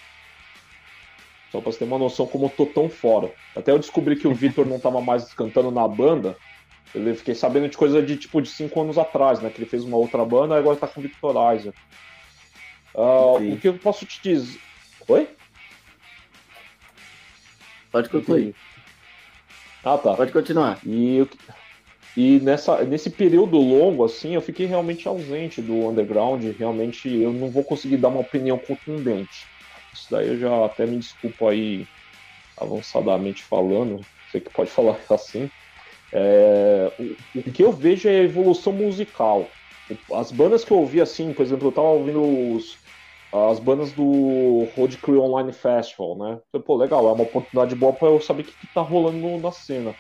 Só pra você ter uma noção como eu tô tão fora. Até eu descobri que o Victor não estava mais cantando na banda. Eu fiquei sabendo de coisa de tipo de 5 anos atrás, né? Que ele fez uma outra banda e agora tá com o Victorizer. Uh, o que eu posso te dizer. Oi? Pode concluir. Ah, tá. Pode continuar. E. E nessa, nesse período longo, assim, eu fiquei realmente ausente do underground. Realmente, eu não vou conseguir dar uma opinião contundente. Isso daí eu já até me desculpo aí avançadamente falando, sei que pode falar assim. É, o, o, que eu vejo é a evolução musical. As bandas que eu ouvi, assim, por exemplo, eu tava ouvindo os, as bandas do Road Crew Online Festival, né? Pô, legal, é uma oportunidade boa para eu saber o que, que tá rolando na cena.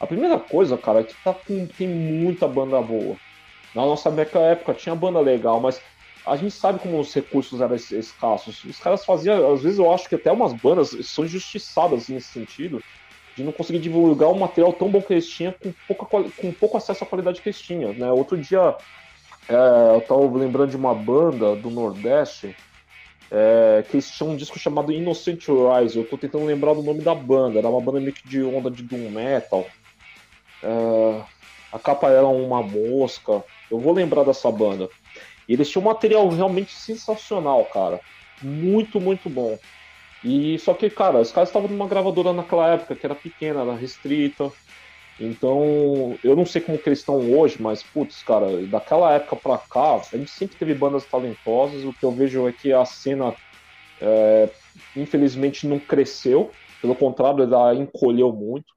A primeira coisa, cara, é que tá com, tem muita banda boa. Na nossa época tinha banda legal, mas a gente sabe como os recursos eram escassos. Os caras faziam, às vezes eu acho que até umas bandas são injustiçadas nesse sentido, de não conseguir divulgar um material tão bom que eles tinham com, pouca, com pouco acesso à qualidade que eles tinham. Né? Outro dia é, eu tava lembrando de uma banda do Nordeste é, que eles tinham um disco chamado Innocent Rise. Eu tô tentando lembrar do nome da banda, era uma banda meio que de onda de doom metal. Uh, a capa era uma mosca. Eu vou lembrar dessa banda. Eles tinham um material realmente sensacional, cara. Muito, muito bom. E só que, cara, os caras estavam numa gravadora naquela época que era pequena, era restrita. Então, eu não sei como que eles estão hoje, mas, putz, cara, daquela época pra cá, a gente sempre teve bandas talentosas. O que eu vejo é que a cena, é, infelizmente, não cresceu. Pelo contrário, ela encolheu muito.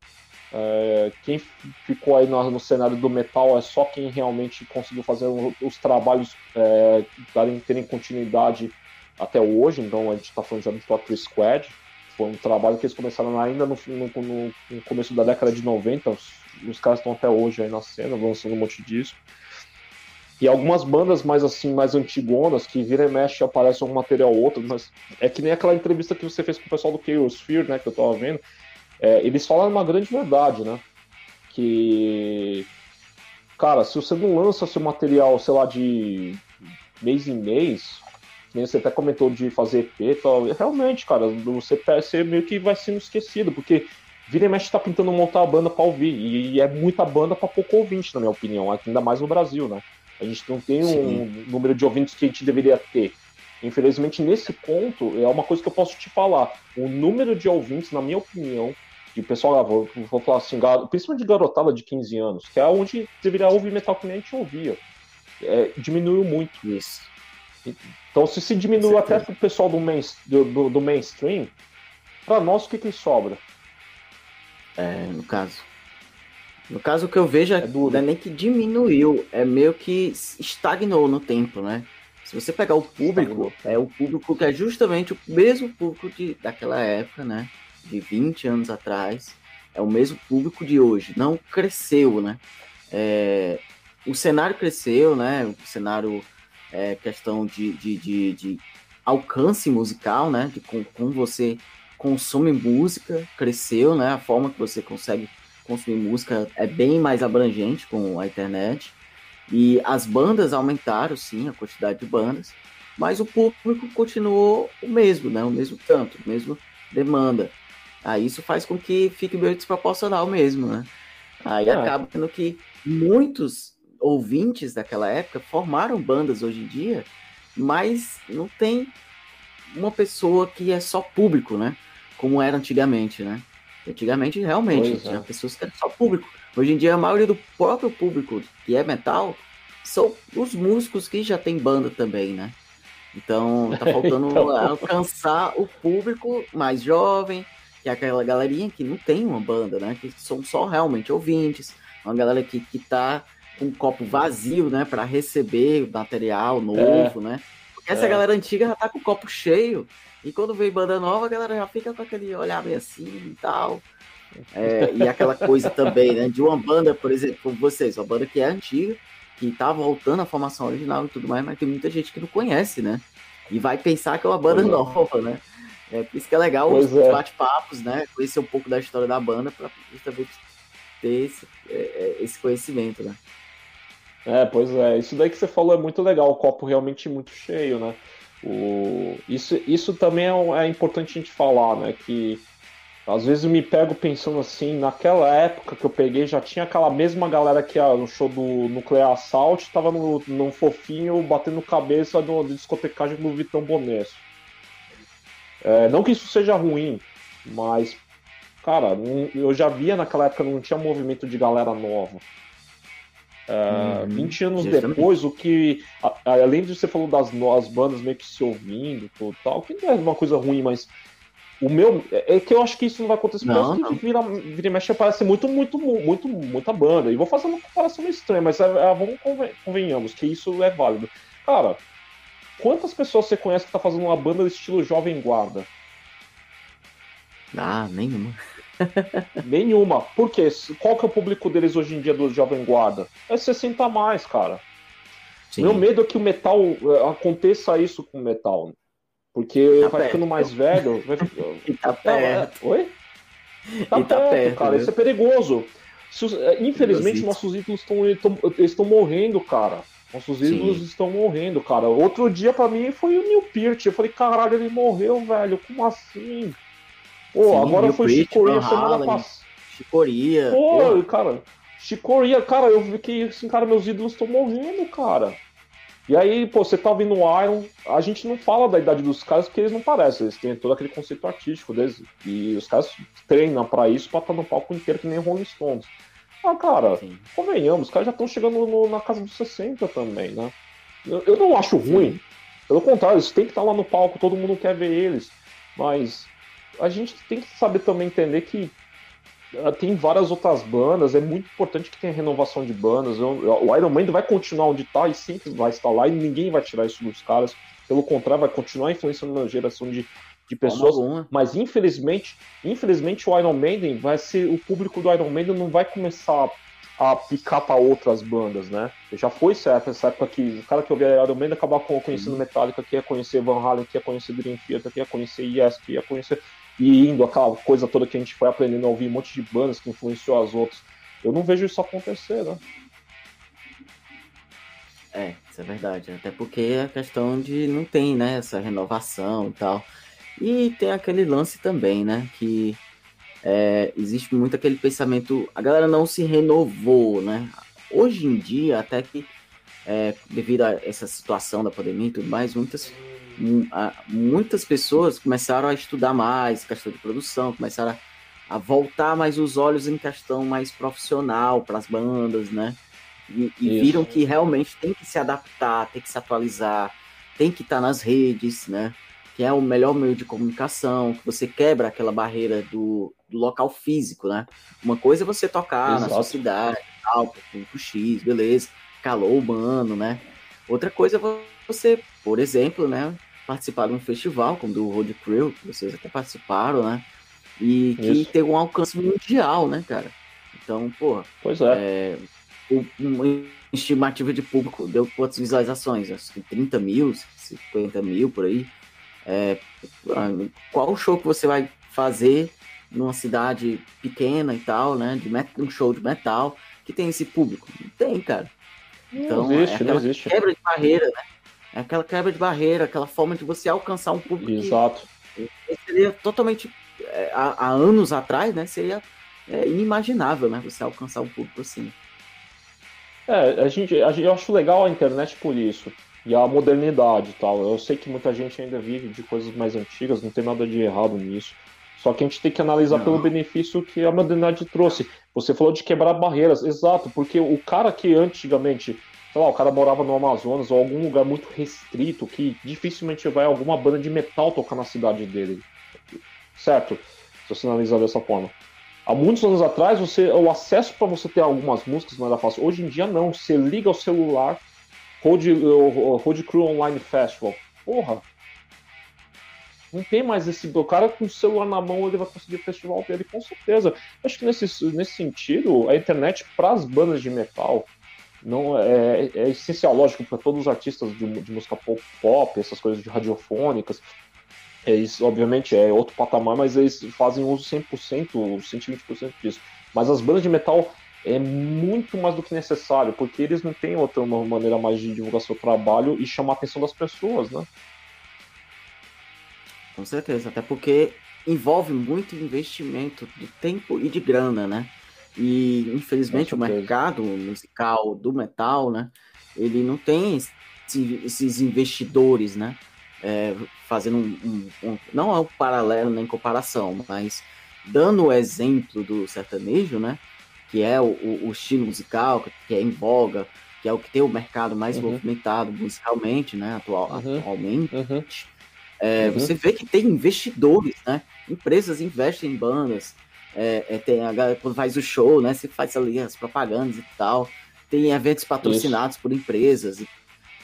É, quem ficou aí no, no, cenário do metal é só quem realmente conseguiu fazer os trabalhos é, darem, terem continuidade até hoje. Então a gente está falando já do Torture Squad. Foi um trabalho que eles começaram ainda no, no, no começo da década de 90. Os, os caras estão até hoje aí na cena, lançando um monte de disco. E algumas bandas mais assim, mais antigonas, que vira e mexe aparece um material ou outro, mas é que nem aquela entrevista que você fez com o pessoal do Chaos Fear, né, que eu tava vendo, é, eles falaram uma grande verdade, né, que, cara, se você não lança seu material, sei lá, de mês em mês, você até comentou de fazer EP e tal, realmente, cara, você, você meio que vai sendo esquecido, porque vira e mexe tá tentando montar a banda para ouvir, e é muita banda para pouco ouvinte, na minha opinião, ainda mais no Brasil, né. A gente não tem Sim. um número de ouvintes que a gente deveria ter. Infelizmente, nesse ponto, é uma coisa que eu posso te falar. O número de ouvintes, na minha opinião, de pessoal, ah, vou, vou falar assim, principalmente de garotada de 15 anos, que é onde deveria ouvir metal que nem a gente ouvia, é, diminuiu muito. Isso. Então, se se diminuiu até pro pessoal do, main, do, do, do mainstream, para nós o que, que sobra? É, no caso, no caso, o que eu vejo é, é é nem que diminuiu, é meio que estagnou no tempo, né? Se você pegar o público, é o público que é justamente o mesmo público de, daquela época, né? De 20 anos atrás. É o mesmo público de hoje. Não cresceu, né? É, o cenário cresceu, né? O cenário é questão de, de, de, de alcance musical, né? De como, como você consome música cresceu, né? A forma que você consegue consumir música é bem mais abrangente com a internet. E as bandas aumentaram, sim, a quantidade de bandas, mas o público continuou o mesmo, né? O mesmo tanto, o mesmo demanda. Aí isso faz com que fique meio desproporcional mesmo, né? Aí é. acaba tendo que muitos ouvintes daquela época formaram bandas hoje em dia, mas não tem uma pessoa que é só público, né? Como era antigamente, né? Antigamente, realmente, pois tinha é. pessoas que eram só público. Hoje em dia, a maioria do próprio público que é metal são os músicos que já tem banda também, né? Então, tá faltando então... alcançar o público mais jovem, que é aquela galerinha que não tem uma banda, né? Que são só realmente ouvintes, uma galera que, que tá com um copo vazio, né? Para receber material novo, é. né? Porque essa é. galera antiga já tá com o copo cheio e quando vem banda nova, a galera já fica com aquele olhar meio assim e tal. É, e aquela coisa também, né? De uma banda, por exemplo, como vocês, uma banda que é antiga, que tá voltando à formação original e tudo mais, mas tem muita gente que não conhece, né? E vai pensar que é uma banda é. nova, né? É por isso que é legal pois os é. bate-papos, né? Conhecer um pouco da história da banda para justamente ter esse, é, esse conhecimento, né? É, pois é. Isso daí que você falou é muito legal, o copo realmente muito cheio, né? O, isso, isso também é, é importante a gente falar, né? Que às vezes eu me pego pensando assim, naquela época que eu peguei, já tinha aquela mesma galera que ia no show do Nuclear Assault, tava no, no fofinho batendo cabeça do, do discotecagem do Vitão Bonesso. É, não que isso seja ruim, mas, cara, eu já via naquela época não tinha movimento de galera nova. Uh, uhum, 20 anos depois, o que. além de você falou das novas bandas meio que se ouvindo e tal, que não é uma coisa ruim, mas. O meu. É, é que eu acho que isso não vai acontecer não, porque vira, vira e mexe parece muito, muito, muito, muita banda. E vou fazer uma comparação estranha, mas é, é, vamos convenhamos que isso é válido. Cara, quantas pessoas você conhece que tá fazendo uma banda do estilo Jovem Guarda? Ah, nenhuma. Nenhuma. Por quê? Qual que é o público deles hoje em dia do Jovem Guarda? É 60 mais, cara. Sim. Meu medo é que o metal é, aconteça isso com o metal. Porque tá vai perto. ficando mais velho. Vai... e tá perto. Oi? Tá, perto, tá perto, cara. Viu? Isso é perigoso. É, infelizmente, nossos ídolos estão morrendo, cara. Nossos ídolos Sim. estão morrendo, cara. Outro dia, para mim, foi o Neil Peart. Eu falei, caralho, ele morreu, velho. Como assim? Pô, Sim, agora foi Chicoria semana passada. Chicoria. Pô, cara, Chicoria, cara, eu vi que assim, cara, meus ídolos estão morrendo, cara. E aí, pô, você tá ouvindo o Iron, a gente não fala da idade dos caras porque eles não parecem, eles têm todo aquele conceito artístico deles. E os caras treinam para isso pra estar no palco inteiro que nem Rolling Stones. Ah, cara, Sim. convenhamos, os caras já estão chegando no, na casa dos 60 também, né? Eu, eu não acho ruim. Pelo contrário, eles têm que estar lá no palco, todo mundo quer ver eles. Mas a gente tem que saber também entender que uh, tem várias outras bandas, é muito importante que tenha renovação de bandas. O Iron Man vai continuar onde está e sempre vai estar lá e ninguém vai tirar isso dos caras. Pelo contrário, vai continuar influenciando na geração de, de pessoas. Mas infelizmente, infelizmente o Iron Maiden vai ser. O público do Iron Maiden não vai começar a picar para outras bandas, né? Já foi certo essa época que o cara que ouvia Iron Maiden acabava conhecendo Metallica, que ia conhecer Van Halen, que ia conhecer Dream Theater, que ia conhecer Yes, que ia conhecer e indo aquela coisa toda que a gente foi aprendendo a ouvir um monte de bandas que influenciou as outras. Eu não vejo isso acontecer, né? É, isso é verdade. Até porque a questão de não tem, né, essa renovação e tal. E tem aquele lance também, né, que é, existe muito aquele pensamento, a galera não se renovou, né? Hoje em dia, até que é, devido a essa situação da pandemia e tudo mais, muitas, muitas pessoas começaram a estudar mais questão de produção, começaram a, a voltar mais os olhos em questão mais profissional para as bandas, né? E, e viram que realmente tem que se adaptar, tem que se atualizar, tem que estar tá nas redes, né? Que é o melhor meio de comunicação, que você quebra aquela barreira do, do local físico, né? Uma coisa é você tocar Exato. na sua cidade, tal, público X, beleza, calor humano, né? Outra coisa é você, por exemplo, né, participar de um festival como do Road Crew, que vocês até participaram, né? E que Isso. tem um alcance mundial, né, cara? Então, pô, pois é. é uma estimativa de público deu quantas visualizações? Acho que 30 mil, 50 mil por aí. É, qual o show que você vai fazer numa cidade pequena e tal, né? De met um show de metal que tem esse público? Não tem, cara. Então, não existe, é não existe. quebra de barreira, né? É aquela quebra de barreira, aquela forma de você alcançar um público. Exato. Que seria totalmente. É, há, há, anos atrás, né? Seria é, inimaginável, né? Você alcançar um público assim. É, a gente, a, eu acho legal a internet por isso. E a modernidade e tal. Eu sei que muita gente ainda vive de coisas mais antigas, não tem nada de errado nisso. Só que a gente tem que analisar não. pelo benefício que a modernidade trouxe. Você falou de quebrar barreiras, exato, porque o cara que antigamente, sei lá, o cara morava no Amazonas ou algum lugar muito restrito, que dificilmente vai alguma banda de metal tocar na cidade dele. Certo? Se você analisar dessa forma. Há muitos anos atrás, você, o acesso para você ter algumas músicas não era fácil. Hoje em dia, não. Você liga o celular, Road, Road Crew Online Festival. Porra! Não tem mais esse. O cara com o celular na mão, ele vai conseguir o festival dele, com certeza. Acho que nesse, nesse sentido, a internet para as bandas de metal não é, é essencial, lógico, para todos os artistas de, de música pop, pop, essas coisas de radiofônicas eles, obviamente, é outro patamar, mas eles fazem uso 100%, 120% disso. Mas as bandas de metal é muito mais do que necessário, porque eles não têm outra maneira mais de divulgar seu trabalho e chamar a atenção das pessoas, né? Com certeza, até porque envolve muito investimento de tempo e de grana, né? E infelizmente o mercado musical do metal, né? Ele não tem esses investidores, né? é, fazendo um, um, um, não é um paralelo nem comparação, mas dando o exemplo do sertanejo, né? Que é o, o, estilo musical que é em voga, que é o que tem o mercado mais uhum. movimentado musicalmente, né? Atual, uhum. Atualmente. Uhum. É, uhum. Você vê que tem investidores, né? Empresas investem em bandas. É, é, tem a galera quando faz o show, né? Você faz ali as propagandas e tal. Tem eventos patrocinados Isso. por empresas.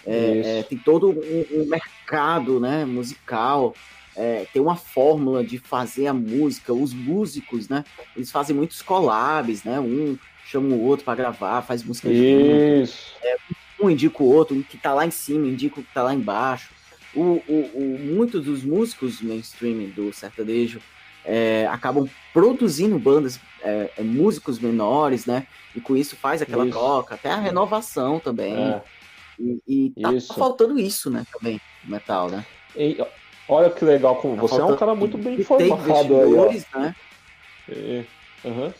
É, é, tem todo um, um, mercado né, musical, é, tem uma fórmula de fazer a música. Os músicos, né? Eles fazem muitos collabs, né? Um chama o outro para gravar, faz música Isso. Junto, é, um indica o outro, um que tá lá em cima indica o que tá lá embaixo. O, o, o muitos dos músicos mainstream do sertanejo é, acabam produzindo bandas, é, é, músicos menores, né? E com isso faz aquela isso. troca, até a renovação também. É. E, e tá isso. faltando isso, né, também, no metal, né? E, olha que legal, como tá você é um cara muito bem informado aí, ó. né? E, uhum.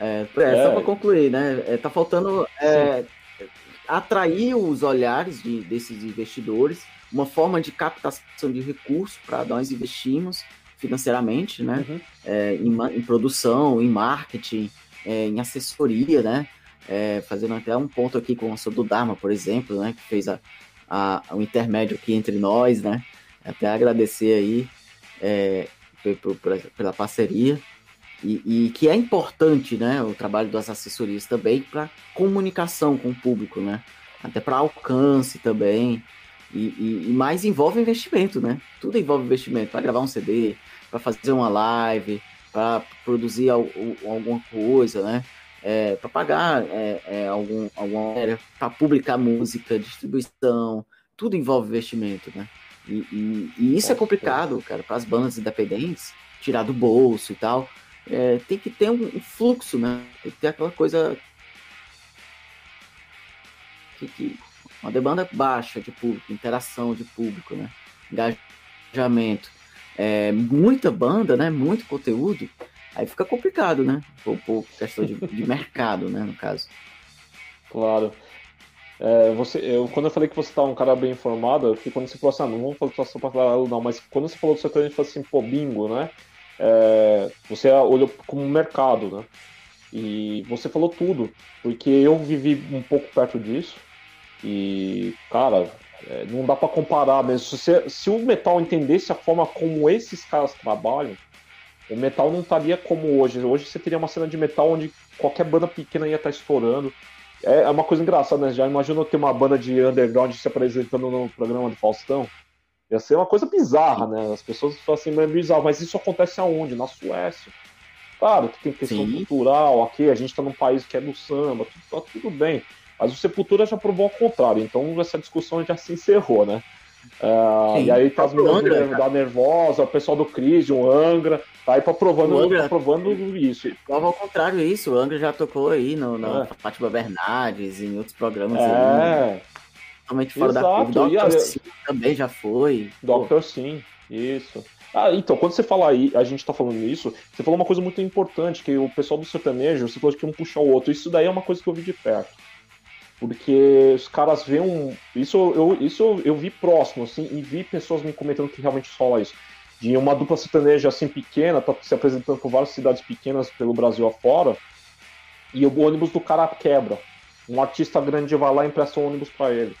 É, é, só para concluir, né? É, tá faltando é, atrair os olhares de, desses investidores, uma forma de captação de recursos para nós investirmos financeiramente, né? Uhum. É, em, em, produção, em marketing, é, em assessoria, né? é, fazendo até um ponto aqui com o do Dharma, por exemplo, né, que fez a, a, o intermédio aqui entre nós, né, até agradecer aí é, pela parceria. E, e, que é importante, né, o trabalho das assessorias também para comunicação com o público, né, até para alcance também. E, e, e, mais envolve investimento, né, tudo envolve investimento. Para gravar um CD, para fazer uma live, para produzir alguma coisa, né? É, para pagar é, é, algum, alguma para publicar música, distribuição, tudo envolve investimento, né? E, e, e isso é complicado, cara, para as bandas independentes, tirar do bolso e tal. É, tem que ter um, um, fluxo, né? Tem que ter aquela coisa que, que, uma demanda baixa de público, interação de público, né? Engajamento. É, muita banda, né? Muito conteúdo, aí fica complicado, né? Por, por questão de, de mercado, né? No caso. Claro. É, você, eu, quando eu falei que você tá um cara bem informado, eu quando você falou assim, ah, não vamos falar de situação paralelo não, mas quando você falou do setor, a gente falou assim, pô, bingo, né? É, você olhou como mercado, né? E você falou tudo, porque eu vivi um pouco perto disso, e, cara, é, não dá para comparar mesmo. Se, se o metal entendesse a forma como esses caras trabalham, o metal não estaria como hoje. Hoje você teria uma cena de metal onde qualquer banda pequena ia estar tá estourando. É, é uma coisa engraçada, né? Já imaginou ter uma banda de underground se apresentando no programa de Faustão? Ia ser uma coisa bizarra, né? As pessoas falam assim, mas é bizarro, mas isso acontece aonde? Na Suécia. Claro que tem questão Sim. cultural aqui, a gente está num país que é do samba, tudo, tá tudo bem. Mas o Sepultura já provou ao contrário, então essa discussão já se encerrou, né? Uh, e aí tá as meninas da Nervosa, o pessoal do Cris, o Angra, tá aí pra provando, Angra, tá provando isso. Prova ao contrário isso, o Angra já tocou aí no, no é. Fátima Bernardes, em outros programas é. aí. Totalmente fora Exato. da curva. Doctor Sim também já foi. Doctor Sim, isso. Ah, então, quando você fala aí, a gente tá falando isso, você falou uma coisa muito importante, que o pessoal do sertanejo, você falou que um puxa o outro. Isso daí é uma coisa que eu vi de perto. Porque os caras veem um. Isso eu, isso eu vi próximo, assim, e vi pessoas me comentando que realmente rola isso. De uma dupla sertaneja assim pequena, tá se apresentando por várias cidades pequenas pelo Brasil afora, e o ônibus do cara quebra. Um artista grande vai lá e empresta um ônibus para ele.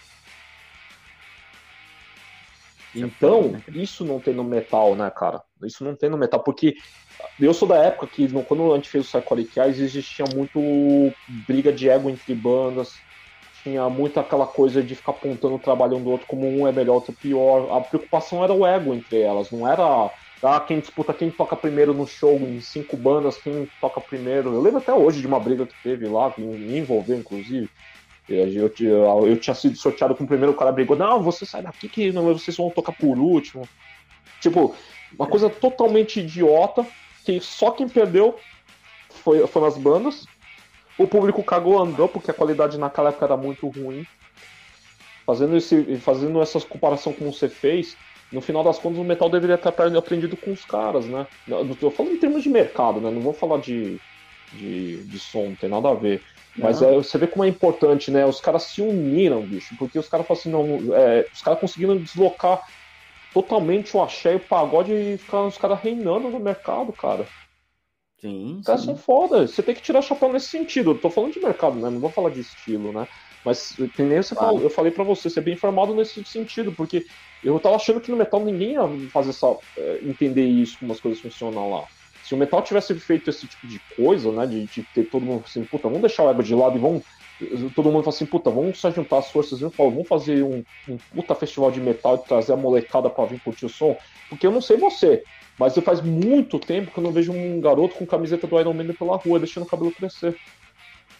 Então, isso não tem no metal, né, cara? Isso não tem no metal, porque eu sou da época que, quando a gente fez o Psycholic Eyes, existia muito briga de ego entre bandas, tinha muito aquela coisa de ficar apontando o trabalho um do outro como um é melhor, outro pior. A preocupação era o ego entre elas, não era ah, quem disputa quem toca primeiro no show em cinco bandas, quem toca primeiro. Eu lembro até hoje de uma briga que teve lá, que me envolveu, inclusive. Eu, eu, eu tinha sido sorteado com o primeiro, o cara brigou, não, você sai daqui que não, vocês vão tocar por último. Tipo, uma coisa totalmente idiota, que só quem perdeu foi, foi nas bandas. O público cagou andou, porque a qualidade naquela época era muito ruim. Fazendo, esse, fazendo essa comparação com você fez, no final das contas o metal deveria ter aprendido com os caras, né? Eu tô falando em termos de mercado, né? Não vou falar de, de, de som, não tem nada a ver. Mas é, você vê como é importante, né? Os caras se uniram, bicho, porque os caras assim, não. É, os caras conseguiram deslocar totalmente o axé e o pagode e ficar os caras reinando no mercado, cara. Sim. Os caras são foda. Você tem que tirar chapéu nesse sentido. Eu tô falando de mercado, né? Não vou falar de estilo, né? Mas nem você claro. falou, eu falei para você, ser bem informado nesse sentido, porque eu tava achando que no metal ninguém ia fazer essa. É, entender isso, como as coisas funcionam lá. Se o metal tivesse feito esse tipo de coisa, né? De, de ter todo mundo assim, puta, vamos deixar o ego de lado e vamos. Todo mundo fala assim, puta, vamos só juntar as forças e vamos fazer um, um puta festival de metal e trazer a molecada pra vir curtir o som. Porque eu não sei você, mas faz muito tempo que eu não vejo um garoto com camiseta do Iron Man pela rua, deixando o cabelo crescer.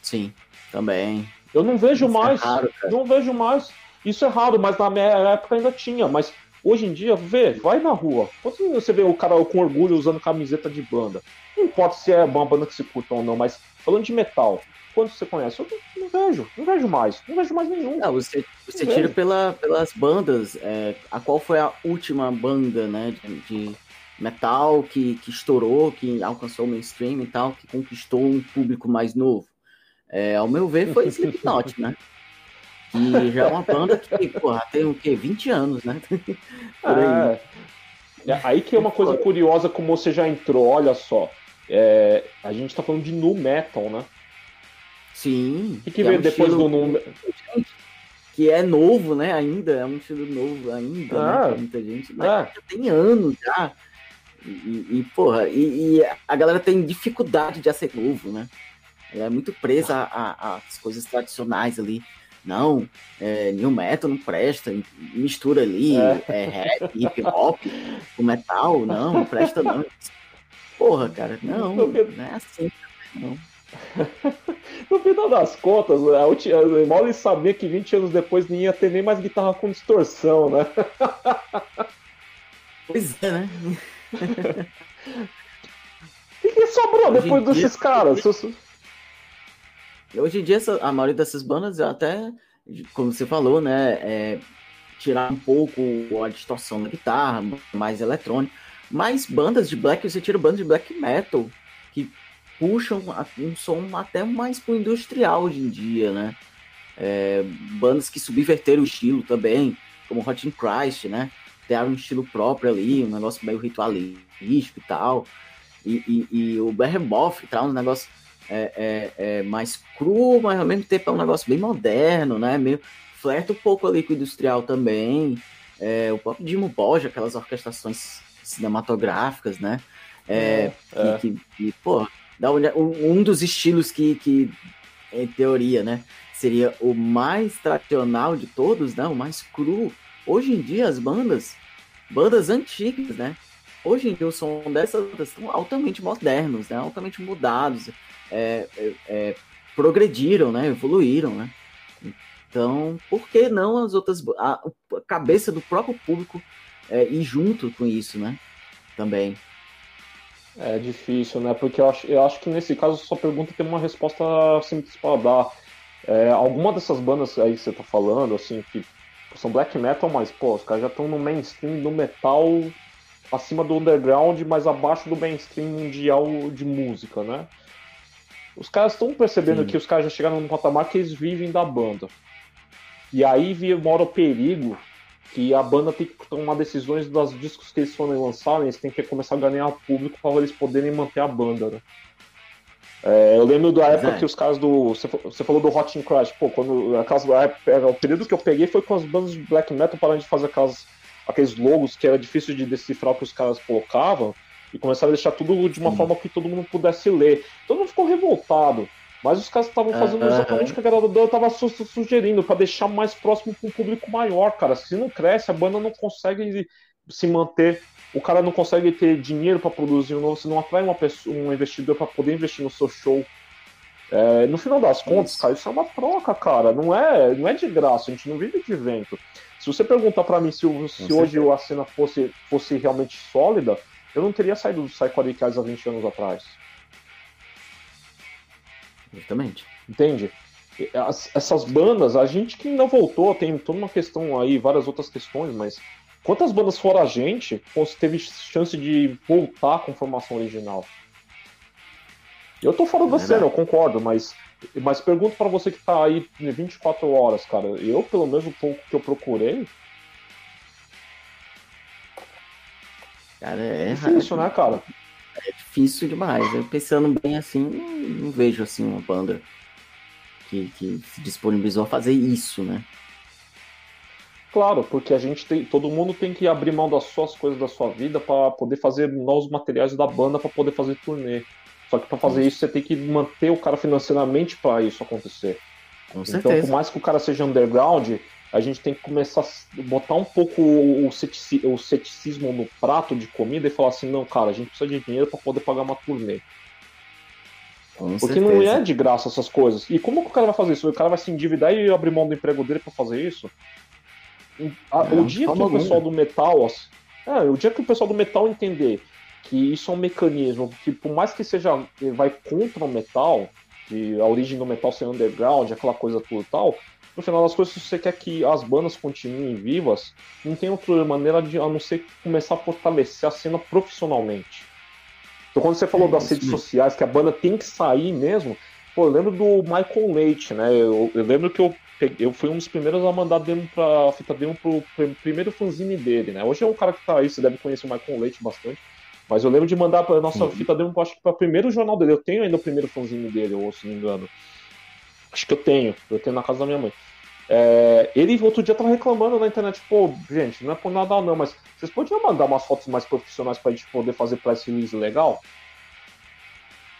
Sim, também. Eu não vejo Isso é mais. É raro, não vejo mais. Isso é raro, mas na minha época ainda tinha. Mas hoje em dia, vê, vai na rua. Quando você vê o cara com orgulho usando camiseta de banda, não importa se é uma banda que se curta ou não, mas falando de metal, quantos você conhece? Eu não, não, vejo, não vejo mais, não vejo mais nenhum. Não, você, você tira pela, pelas bandas, é, a qual foi a última banda, né, de, de metal que, que estourou, que alcançou o mainstream e tal, que conquistou um público mais novo. É, ao meu ver, foi Slipknot, né? Que já é uma banda que, porra, tem o quê? 20 anos, né? Por aí. É, aí que é uma coisa curiosa como você já entrou, olha só. É, a gente tá falando de nu metal, né? Sim. O que, que, é veio um depois do nu Que é novo, né? Ainda, é um estilo novo ainda, né? Pra muita gente. Mas é. já tem anos já. E, e porra, e, e, a galera tem dificuldade de ser novo, né? Ela é muito presa às coisas tradicionais ali. Não, é, new metal não presta, mistura ali é. É, rap, hip hop, o metal, não, não presta não. porra, cara. Não, não é assim, não. no final das contas, a mal ele sabia que 20 anos depois nem ia ter nem mais guitarra com distorção, né? Pois é, né? O que, sobrou Hoje depois desses dia, caras? Hoje em dia, a maioria dessas bandas, até, como você falou, né? É, tirar um pouco a distorção da guitarra, mais eletrônica. Mas bandas de black, você tira bandas de black metal, que puxam um som até mais pro industrial hoje em dia, né? É, bandas que subverteram o estilo também, como Hot in Christ, né? Deram um estilo próprio ali, um negócio meio ritualístico e tal. E, e, e o Behemoth traz um negócio é, é, é, mais cru, mas ao mesmo tempo é um negócio bem moderno, né? Meio flerta um pouco ali com o industrial também. É, o próprio Dimo Borja, aquelas orquestrações cinematográficas, né? É, é, que, que, que, pô, dá um, um dos estilos que, que, em teoria, né? Seria o mais tradicional de todos, né? O mais cru. Hoje em dia, as bandas, bandas antigas, né? Hoje em dia, o som dessas estão altamente modernos, né? Altamente mudados. É, é, é, progrediram, né? Evoluíram, né? Então, por que não as outras. A, a cabeça do próprio público é, ir junto com isso, né? Também. É difícil, né? Porque eu acho, eu acho que nesse caso sua pergunta tem uma resposta simples para dar. É, alguma dessas bandas aí que você tá falando, assim, que são black metal, mas, pô, os caras já estão no mainstream do metal acima do underground, mas abaixo do mainstream mundial de música, né? Os caras estão percebendo Sim. que os caras já chegaram num patamar que eles vivem da banda. E aí mora o perigo que a banda tem que tomar decisões dos discos que eles forem lançar, eles têm que começar a ganhar público para eles poderem manter a banda, né? É, eu lembro da época é. que os caras do. Você falou do Hot in Crash, pô, quando aquelas, o período que eu peguei foi com as bandas de black metal parando de fazer aquelas, aqueles logos que era difícil de decifrar o que os caras colocavam e começaram a deixar tudo de uma Sim. forma que todo mundo pudesse ler. Todo mundo ficou revoltado. Mas os caras estavam fazendo exatamente o que a galera da estava su sugerindo, para deixar mais próximo para um público maior, cara. Se não cresce, a banda não consegue se manter, o cara não consegue ter dinheiro para produzir um novo, você não atrai uma pessoa, um investidor para poder investir no seu show. É, no final das contas, isso. cara, isso é uma troca, cara. Não é, não é de graça, a gente não vive de evento. Se você perguntar para mim se, se hoje a cena fosse, fosse realmente sólida, eu não teria saído do Psycho Radicais há 20 anos atrás. Justamente. Entende? As, essas bandas, a gente que ainda voltou, tem toda uma questão aí, várias outras questões, mas quantas bandas fora a gente teve chance de voltar com formação original? Eu tô fora da é cena, eu concordo, mas, mas pergunto para você que tá aí 24 horas, cara. Eu, pelo menos o pouco que eu procurei. Cara, é. Difícil, né, cara? é difícil demais. Eu pensando bem assim, não, vejo assim uma banda que, que se disponibilizou a fazer isso, né? Claro, porque a gente tem, todo mundo tem que abrir mão das suas coisas da sua vida para poder fazer novos materiais da banda para poder fazer turnê. Só que para fazer isso você tem que manter o cara financeiramente para isso acontecer. Com então, certeza. por mais que o cara seja underground, a gente tem que começar a botar um pouco o, ceticismo no prato de comida e falar assim, não, cara, a gente precisa de dinheiro para poder pagar uma turnê. Com Porque certeza. não é de graça essas coisas. E como que o cara vai fazer isso? O cara vai se endividar e abrir mão do emprego dele para fazer isso? É, o dia que o pessoal do metal. É, o dia que o pessoal do metal entender que isso é um mecanismo que, por mais que seja. vai contra o metal, de a origem do metal ser underground, aquela coisa tudo tal, no final das coisas, se você quer que as bandas continuem vivas, não tem outra maneira de a não ser começar a fortalecer a cena profissionalmente. Então, quando você falou é, das redes sociais, que a banda tem que sair mesmo, pô, eu lembro do Michael Leite, né? Eu, eu lembro que eu, eu fui um dos primeiros a mandar demo pra fita demo pro primeiro fanzine dele, né? Hoje é um cara que tá aí, você deve conhecer o Michael Leite bastante. Mas eu lembro de mandar pra nossa uhum. fita demo, acho que para o primeiro jornal dele. Eu tenho ainda o primeiro fanzine dele, ou se não me engano. Acho que eu tenho, eu tenho na casa da minha mãe. É, ele outro dia tava reclamando na internet, pô, gente, não é por nada não, mas vocês podiam mandar umas fotos mais profissionais pra gente poder fazer press release legal?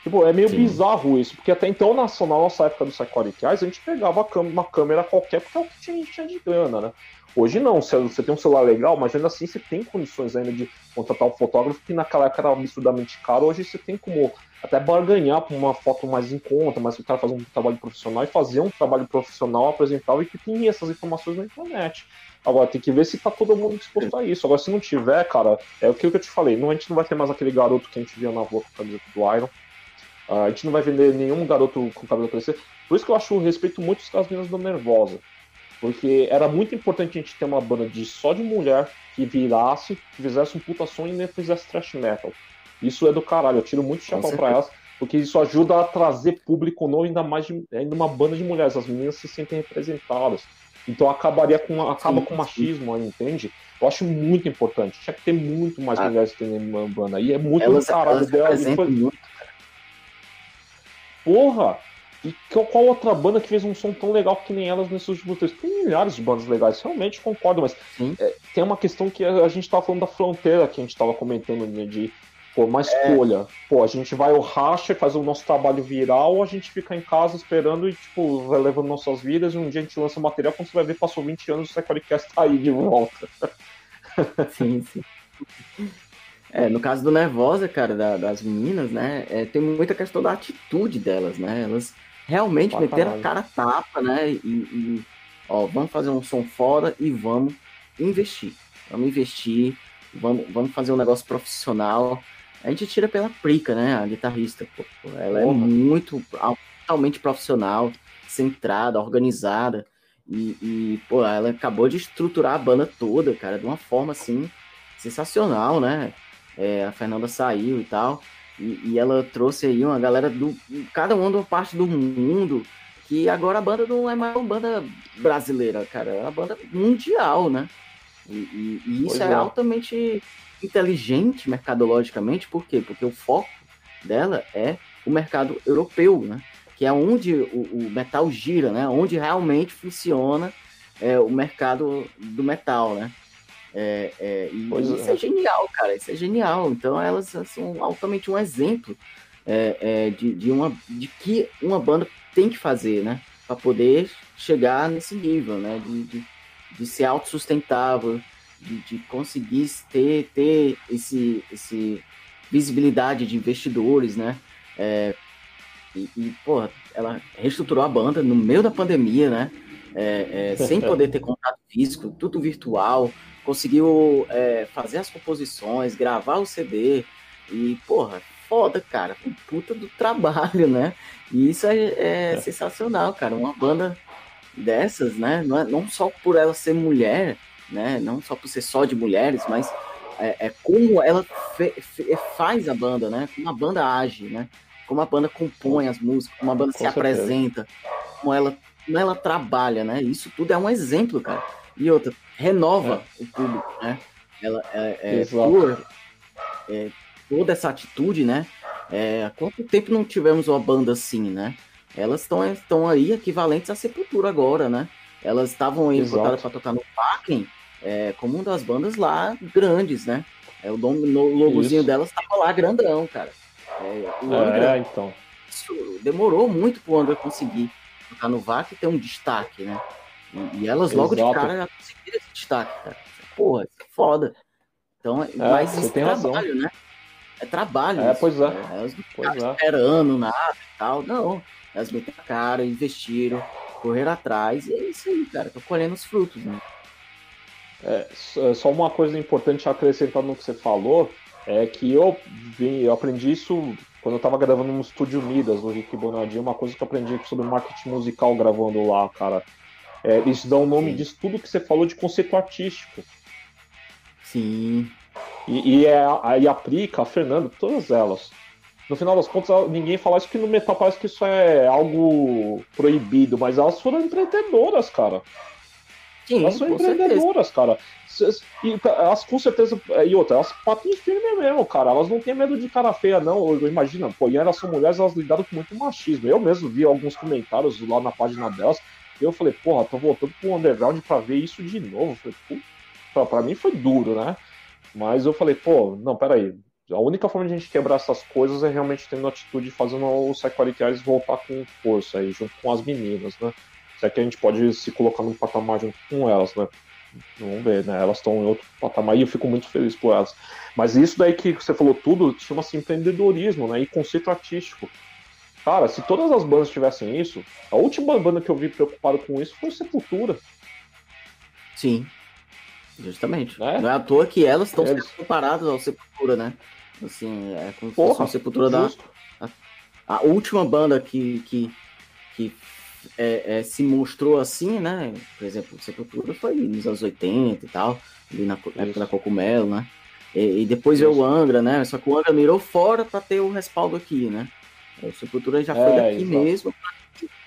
Tipo, é meio Sim. bizarro isso, porque até então, na, na nossa época do Psychotic Eyes, a gente pegava uma câmera qualquer porque é o que tinha, tinha de grana, né? Hoje não, se você tem um celular legal, mas ainda assim você tem condições ainda de contratar um fotógrafo que naquela época era absurdamente caro, hoje você tem como até barganhar por uma foto mais em conta, mas o cara fazer um trabalho profissional e fazer um trabalho profissional apresentável e que tem essas informações na internet. Agora tem que ver se tá todo mundo disposto a isso. Agora, se não tiver, cara, é o que eu te falei. Não, a gente não vai ter mais aquele garoto que a gente via na rua com a camisa do Iron. Uh, a gente não vai vender nenhum garoto com cabelo crescer. Por isso que eu acho respeito muito as meninas do Nervosa. Porque era muito importante a gente ter uma banda de só de mulher que virasse, que fizesse um puta som e nem fizesse thrash metal. Isso é do caralho, eu tiro muito chapéu pra elas, porque isso ajuda a trazer público novo, ainda mais de, ainda uma banda de mulheres. As meninas se sentem representadas. Então acabaria com acaba sim, com machismo aí, entende? Eu acho muito importante. Tinha que ter muito mais ah, mulheres que uma banda. E é muito elas, do caralho. Foi... Muito. Porra! E qual outra banda que fez um som tão legal que nem elas nesses últimos? Tem milhares de bandas legais, realmente concordo, mas é, tem uma questão que a, gente tava falando da fronteira que a gente tava comentando, né, de Pô, uma é. escolha. É. Pô, a gente vai ao racha, faz o nosso trabalho viral, ou a gente fica em casa esperando e, tipo, vai levando nossas vidas, e um dia a gente lança material, quando você vai ver, passou 20 anos, o Securicast tá aí de volta. Sim, sim. É, no caso do Nervosa, cara, da, das meninas, né, é, tem muita questão da atitude delas, né? Elas realmente meteram a cara tapa, né? E, e, ó, vamos fazer um som fora e vamos investir. Vamos investir, vamos, vamos fazer um negócio profissional a gente tira pela Prica, né? A guitarrista. Pô. Ela é muito totalmente profissional, centrada, organizada. E, e, pô, ela acabou de estruturar a banda toda, cara, de uma forma assim sensacional, né? É, a Fernanda saiu e tal. E, e, ela trouxe aí uma galera do. Cada uma de uma parte do mundo. Que agora a banda não é mais uma banda brasileira, cara. É uma banda mundial, né? E, e isso é, é altamente inteligente mercadologicamente, por quê? Porque o foco dela é o mercado europeu, né? Que é onde o, o metal gira, né? Onde realmente funciona é, o mercado do metal, né? É, é, e pois isso é. é. genial, cara. Isso é genial. Então elas são altamente um exemplo é, é, de, de, uma, de que uma banda tem que fazer, né? Para poder chegar nesse nível, né? De, de, de ser autossustentável, de, de conseguir ter, ter esse, esse visibilidade de investidores, né? É, e, e, pô, ela reestruturou a banda no meio da pandemia, né? É, é, sem poder ter contato físico, tudo virtual, conseguiu é, fazer as composições, gravar o CD, e, porra, foda, cara, puta do trabalho, né? E isso é, é, é. sensacional, cara, uma banda dessas, né? Não, é, não só por ela ser mulher, né? Não só por ser só de mulheres, mas é, é como ela fe, fe, faz a banda, né? Como a banda age, né? Como a banda compõe as músicas, como a banda Com se certeza. apresenta, como ela, como ela trabalha, né? Isso tudo é um exemplo, cara. E outra, renova é. o público, né? Ela é, é por é, toda essa atitude, né? É, há quanto tempo não tivemos uma banda assim, né? Elas estão aí equivalentes à Sepultura agora, né? Elas estavam aí botadas para tocar no Parking é, como uma das bandas lá grandes, né? É, o nome, no logozinho Isso. delas tava lá grandão, cara. É, o é, então. Isso demorou muito pro André conseguir tocar no VAC ter um destaque, né? E, e elas logo Exato. de cara já conseguiram esse destaque, cara. Porra, que foda. Então, é, mas isso é trabalho, razão. né? É trabalho. É, isso. pois é. é elas não ficaram é. esperando nada e tal. Não. Elas meteram a cara, investiram, correr atrás, e é isso aí, cara. Tô colhendo os frutos, né? É, só uma coisa importante acrescentando no que você falou, é que eu, vi, eu aprendi isso quando eu estava gravando no Estúdio Unidas, no Rick Bonadinho, uma coisa que eu aprendi sobre marketing musical gravando lá, cara. É, eles dão o nome Sim. disso tudo que você falou de conceito artístico. Sim. E, e, é, aí aplica a Fernanda, todas elas no final das contas, ninguém fala isso que no metal parece que isso é algo proibido, mas elas foram empreendedoras, cara. Sim, elas são empreendedoras, certeza. cara. E elas com certeza. E outra, elas patam firme mesmo, cara. Elas não têm medo de cara feia, não. Imagina, pô, e elas são mulheres, elas lidaram com muito machismo. Eu mesmo vi alguns comentários lá na página delas. E eu falei, porra, tô voltando pro underground pra ver isso de novo. Eu falei, pra, pra mim foi duro, né? Mas eu falei, pô, não, peraí A única forma de a gente quebrar essas coisas é realmente tendo atitude fazendo o Psycholic voltar com força aí, junto com as meninas, né? Se é que a gente pode se colocar num patamar junto com elas, né? Vamos ver, né? Elas estão em outro patamar e eu fico muito feliz por elas. Mas isso daí que você falou tudo chama-se empreendedorismo, né? E conceito artístico. Cara, se todas as bandas tivessem isso, a última banda que eu vi preocupada com isso foi Sepultura. Sim. Justamente. É? Não é à toa que elas estão sendo comparadas ao Sepultura, né? Assim, é como se fosse uma Sepultura da. A, a, última banda que, que, que é, é, se mostrou assim, né? Por exemplo, Sepultura foi nos anos 80 e tal, ali na Isso. época da Cocumelo, né? E, e depois Isso. veio o Angra, né? Só que o Angra mirou fora para ter o respaldo aqui, né? O Sepultura já foi é, daqui exato. mesmo,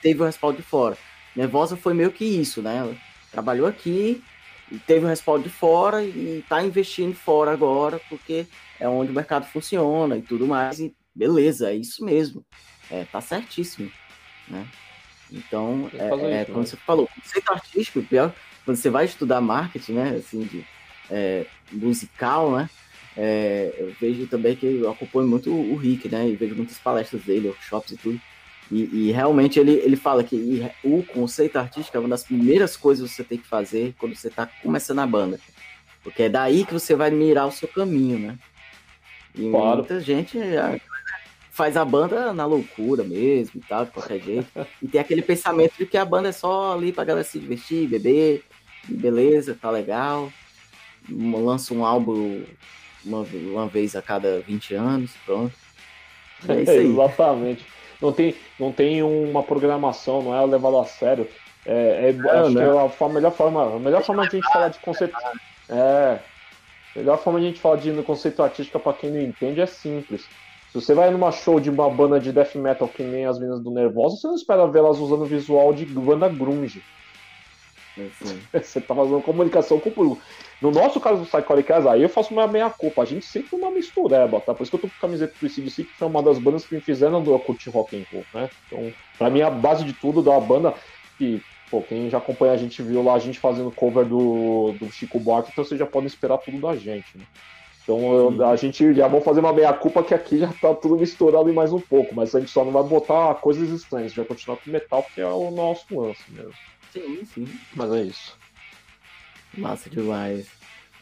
teve o respaldo de fora. Nervosa foi meio que isso, né? Ela trabalhou aqui, teve o respaldo de fora e está investindo fora agora, porque é onde o mercado funciona e tudo mais. E beleza, é isso mesmo. É, tá certíssimo. Né? Então, é, isso, é, como né? você falou, conceito artístico, pior, quando você vai estudar marketing, né, assim, de, é, musical, né, é, eu vejo também que eu acompanho muito o Rick, né, e vejo muitas palestras dele, workshops e tudo, e, e, realmente ele, ele fala que o conceito artístico é uma das primeiras coisas que você tem que fazer quando você está começando a banda, porque é daí que você vai mirar o seu caminho, né, e claro. muita gente faz a banda na loucura mesmo e tal, de qualquer jeito. e tem aquele pensamento de que a banda é só ali pra galera se divertir, beber, beleza, tá legal. Lança um álbum uma, uma vez a cada 20 anos, pronto. É isso aí. Exatamente. Não tem, não tem uma programação, não é levado a sério. É, é não, acho não. que é a melhor forma, a melhor forma de a gente falar de conceito. É. A melhor forma de a gente falar de conceito artístico para quem não entende é simples se você vai numa show de uma banda de death metal que nem as meninas do Nervosa, você não espera ver elas usando visual de banda grunge. Assim. Você tá fazendo comunicação com o público. No nosso caso do Psycholic aí eu faço uma meia culpa. A gente sempre uma mistureba, tá? Por isso que eu tô com a camiseta do ICDC, que foi uma das bandas que me fizeram do curtir rock and roll, né? Então, pra mim, a base de tudo da banda, que, pô, quem já acompanha a gente viu lá a gente fazendo cover do, do Chico Buarque, então vocês já podem esperar tudo da gente, né? Então eu, a gente já vou fazer uma meia-culpa que aqui já tá tudo misturado e mais um pouco, mas a gente só não vai botar coisas estranhas, a gente vai continuar com metal, porque é o nosso lance mesmo. Sim, sim. Mas é isso. Massa demais.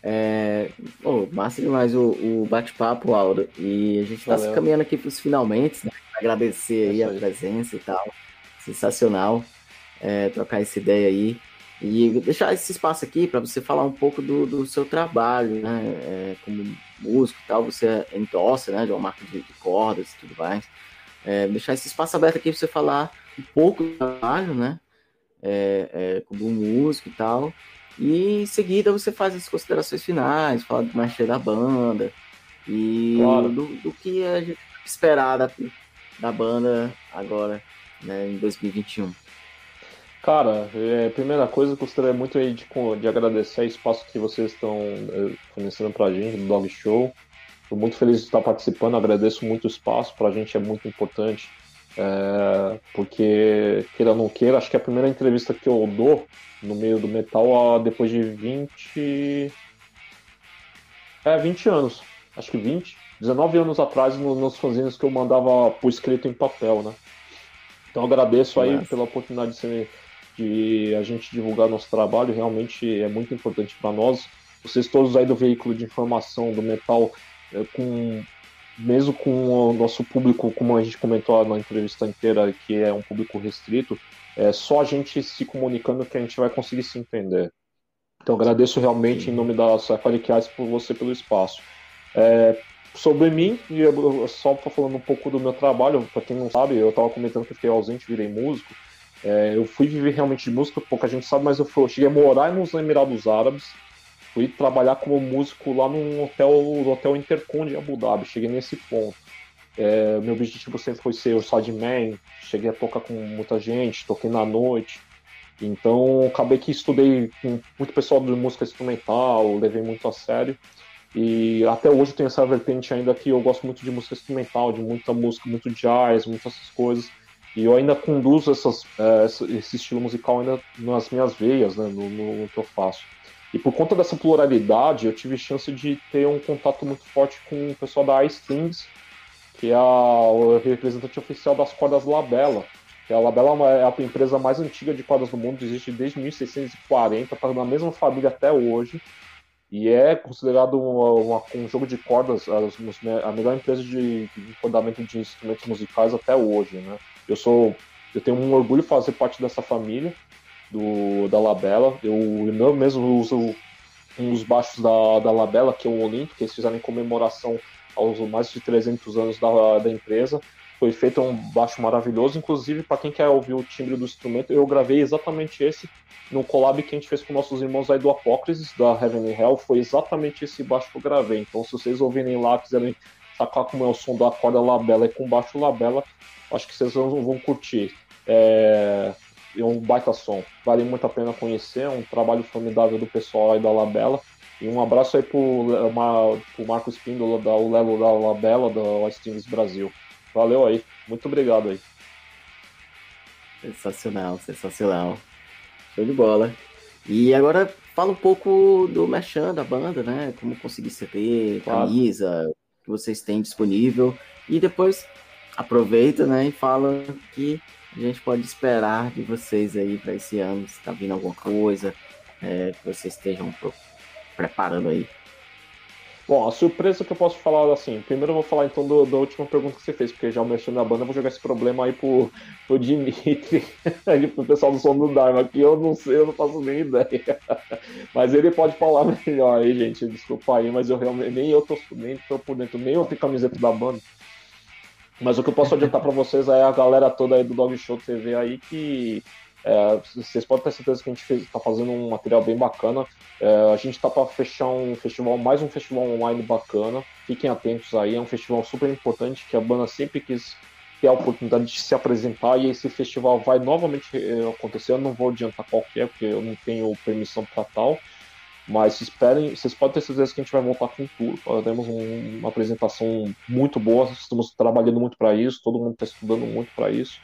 É... Oh, massa demais o, o bate-papo, Aldo. E a gente tá Valeu. se caminhando aqui pros finalmente, né? Agradecer aí, aí a presença e tal. Sensacional é, trocar essa ideia aí. E deixar esse espaço aqui para você falar um pouco do, do seu trabalho, né? É, como músico e tal, você endossa, né? De uma marca de, de cordas e tudo mais. É, deixar esse espaço aberto aqui para você falar um pouco do trabalho, né? É, é, como músico e tal. E em seguida você faz as considerações finais, fala do mestre da banda e claro. do, do, que a gente esperar da, da banda agora, né, em 2021. Cara, é, primeira coisa, gostaria muito aí de, de agradecer o espaço que vocês estão é, fornecendo pra gente do Dog Show. Estou muito feliz de estar participando, agradeço muito o espaço, pra gente é muito importante. É, porque, queira ou não queira, acho que é a primeira entrevista que eu dou no meio do metal depois de 20. É, 20 anos. Acho que 20. 19 anos atrás, nos fanzines que eu mandava por escrito em papel, né? Então agradeço aí pela oportunidade de ser de a gente divulgar nosso trabalho, realmente é muito importante para nós. Vocês todos aí do veículo de informação do metal, é, com, mesmo com o nosso público, como a gente comentou na entrevista inteira, que é um público restrito, é só a gente se comunicando que a gente vai conseguir se entender. Então agradeço realmente Sim. em nome da Safari por você pelo espaço. É, sobre mim, e só falando um pouco do meu trabalho, para quem não sabe, eu estava comentando que fiquei ausente, virei músico. É, eu fui viver realmente de música, pouca gente sabe, mas eu, fui, eu cheguei a morar nos Emirados Árabes, fui trabalhar como músico lá num hotel, no hotel Intercom de Abu Dhabi, cheguei nesse ponto. É, meu objetivo sempre foi ser o sideman, cheguei a tocar com muita gente, toquei na noite. Então, acabei que estudei com muito pessoal de música instrumental, levei muito a sério. E até hoje tem essa vertente ainda que eu gosto muito de música instrumental, de muita música, muito jazz, muitas essas coisas. E eu ainda conduzo essas, é, esse estilo musical ainda nas minhas veias, né, no, no, que eu faço. E por conta dessa pluralidade, eu tive chance de ter um contato muito forte com o pessoal da Ice Things, que é o representante oficial das cordas Labella. A Labella é a empresa mais antiga de cordas do mundo, existe desde 1640, está na mesma família até hoje. E é considerado uma, uma, um jogo de cordas a, a melhor empresa de, rodamento de instrumentos musicais até hoje. Né? Eu sou, eu tenho um orgulho de fazer parte dessa família do, da Labella. Eu, eu mesmo uso um dos baixos da, da Labella, que é o Olimpo, que eles fizeram em comemoração aos mais de 300 anos da, da empresa. Foi feito um baixo maravilhoso, inclusive para quem quer ouvir o timbre do instrumento, eu gravei exatamente esse no collab que a gente fez com nossos irmãos aí do Apócrisis, da Heaven and Hell, foi exatamente esse baixo que eu gravei. Então, se vocês ouvirem lá, quiserem sacar como é o som da corda labela e com baixo labela, acho que vocês vão, curtir. É, é um baita som. Vale muito a pena conhecer, é um trabalho formidável do pessoal aí da Labela. E um abraço aí pro, uma, pro Marco Espíndola, da, o Lelo da Labela, da Westings Brasil. Valeu aí, muito obrigado aí. Sensacional, sensacional. Show de bola. E agora fala um pouco do merchan da banda, né? Como conseguir CD, claro. camisa, que vocês têm disponível. E depois aproveita, né? E fala que a gente pode esperar de vocês aí para esse ano? Se está vindo alguma coisa é, que vocês estejam preparando aí? Bom, a surpresa que eu posso falar, assim, primeiro eu vou falar então do, da última pergunta que você fez, porque já mexendo na banda, eu vou jogar esse problema aí pro, pro Dimitri, pro pessoal do som do Dharma, que eu não sei, eu não faço nem ideia. Mas ele pode falar melhor aí, gente, desculpa aí, mas eu realmente, nem eu tô, nem tô por dentro, nem eu tenho camiseta da banda. Mas o que eu posso adiantar para vocês é a galera toda aí do Dog Show TV aí que é, vocês podem ter certeza que a gente está fazendo um material bem bacana. É, a gente está para fechar um festival, mais um festival online bacana. Fiquem atentos aí, é um festival super importante que a banda sempre quis ter a oportunidade de se apresentar e esse festival vai novamente é, acontecer. Eu não vou adiantar qual é, porque eu não tenho permissão para tal. Mas esperem, vocês podem ter certeza que a gente vai voltar com tudo. Temos um, uma apresentação muito boa, estamos trabalhando muito para isso, todo mundo está estudando muito para isso.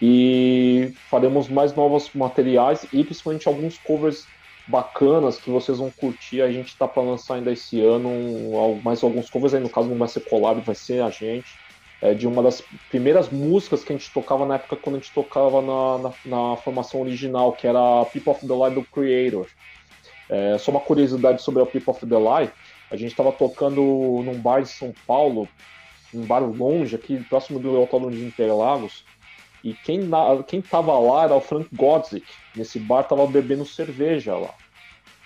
E faremos mais novos materiais e principalmente alguns covers bacanas que vocês vão curtir. A gente está para lançar ainda esse ano mais alguns covers aí, no caso não vai ser collab, vai ser a gente. É, de uma das primeiras músicas que a gente tocava na época quando a gente tocava na, na, na formação original, que era People of the Light do Creator. É, só uma curiosidade sobre a People of the Lie, a gente estava tocando num bar de São Paulo, um bar longe aqui, próximo do Autódromo de Interlagos, e quem, quem tava lá era o Frank Godzik, nesse bar tava bebendo cerveja lá.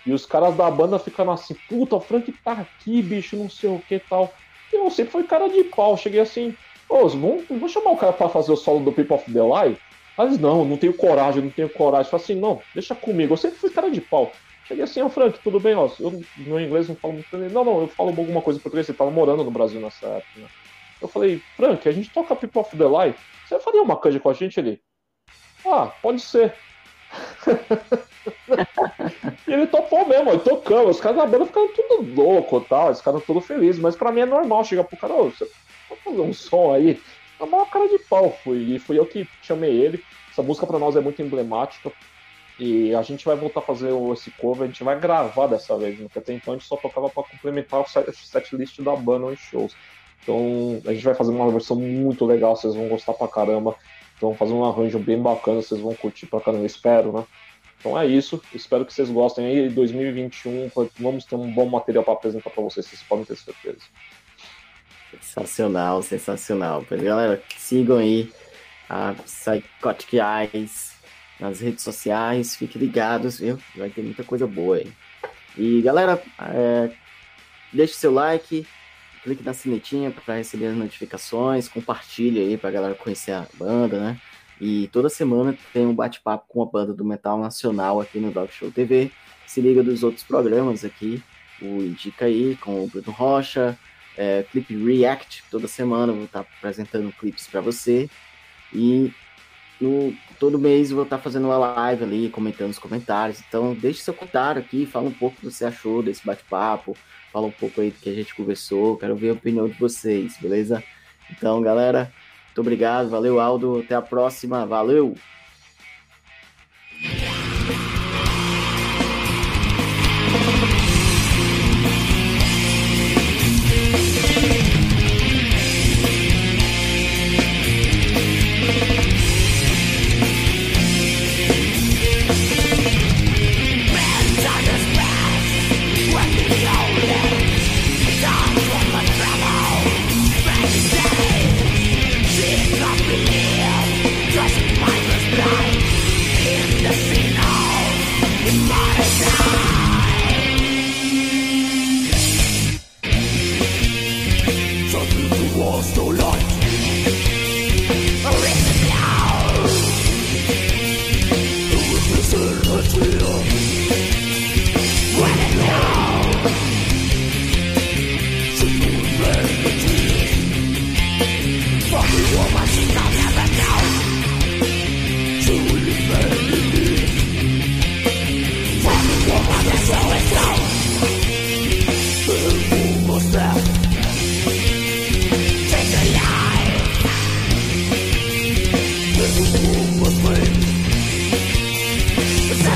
E os caras da banda ficaram assim, puta, o Frank tá aqui, bicho, não sei o que tal. E eu sempre foi cara de pau, cheguei assim, ô, vamos, vamos chamar o cara para fazer o solo do People of the Lie? Mas não, não tenho coragem, não tenho coragem. Falei assim, não, deixa comigo, eu sempre fui cara de pau. Cheguei assim, ó, Frank, tudo bem, ó. Eu no inglês não falo muito. Não, não, eu falo alguma coisa em português, você tava morando no Brasil nessa época, né? Eu falei, Frank, a gente toca People of the Light. Você faria uma canja com a gente ali? Ah, pode ser. e ele topou mesmo, ele tocando. Os caras da banda ficaram tudo louco tal, os caras tudo felizes. Mas pra mim é normal chegar pro cara, você pode fazer um som aí? É uma cara de pau, fui. E fui eu que chamei ele. Essa música pra nós é muito emblemática. E a gente vai voltar a fazer esse cover, a gente vai gravar dessa vez, né? porque até então a gente só tocava para complementar o set list da banda em shows. Então a gente vai fazer uma versão muito legal, vocês vão gostar pra caramba. Então fazer um arranjo bem bacana, vocês vão curtir pra caramba, espero, né? Então é isso, espero que vocês gostem aí. 2021 vamos ter um bom material para apresentar para vocês, vocês podem ter certeza. Sensacional, sensacional. Galera, sigam aí a Psychotic Eyes nas redes sociais. Fiquem ligados, viu? Vai ter muita coisa boa aí. E galera, é, deixe seu like, clique na sinetinha para receber as notificações, compartilhe aí para a galera conhecer a banda, né? E toda semana tem um bate-papo com a banda do Metal Nacional aqui no Dog Show TV. Se liga dos outros programas aqui, o Indica aí com o Bruno Rocha, é, React, toda semana vou estar apresentando clipes para você. E no, todo mês vou estar fazendo uma live ali, comentando os comentários. Então, deixe seu comentário aqui, fala um pouco do que você achou desse bate-papo, fala um pouco aí do que a gente conversou. Quero ver a opinião de vocês, beleza? Então, galera, muito obrigado, valeu, Aldo. Até a próxima, valeu!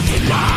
fucking lie.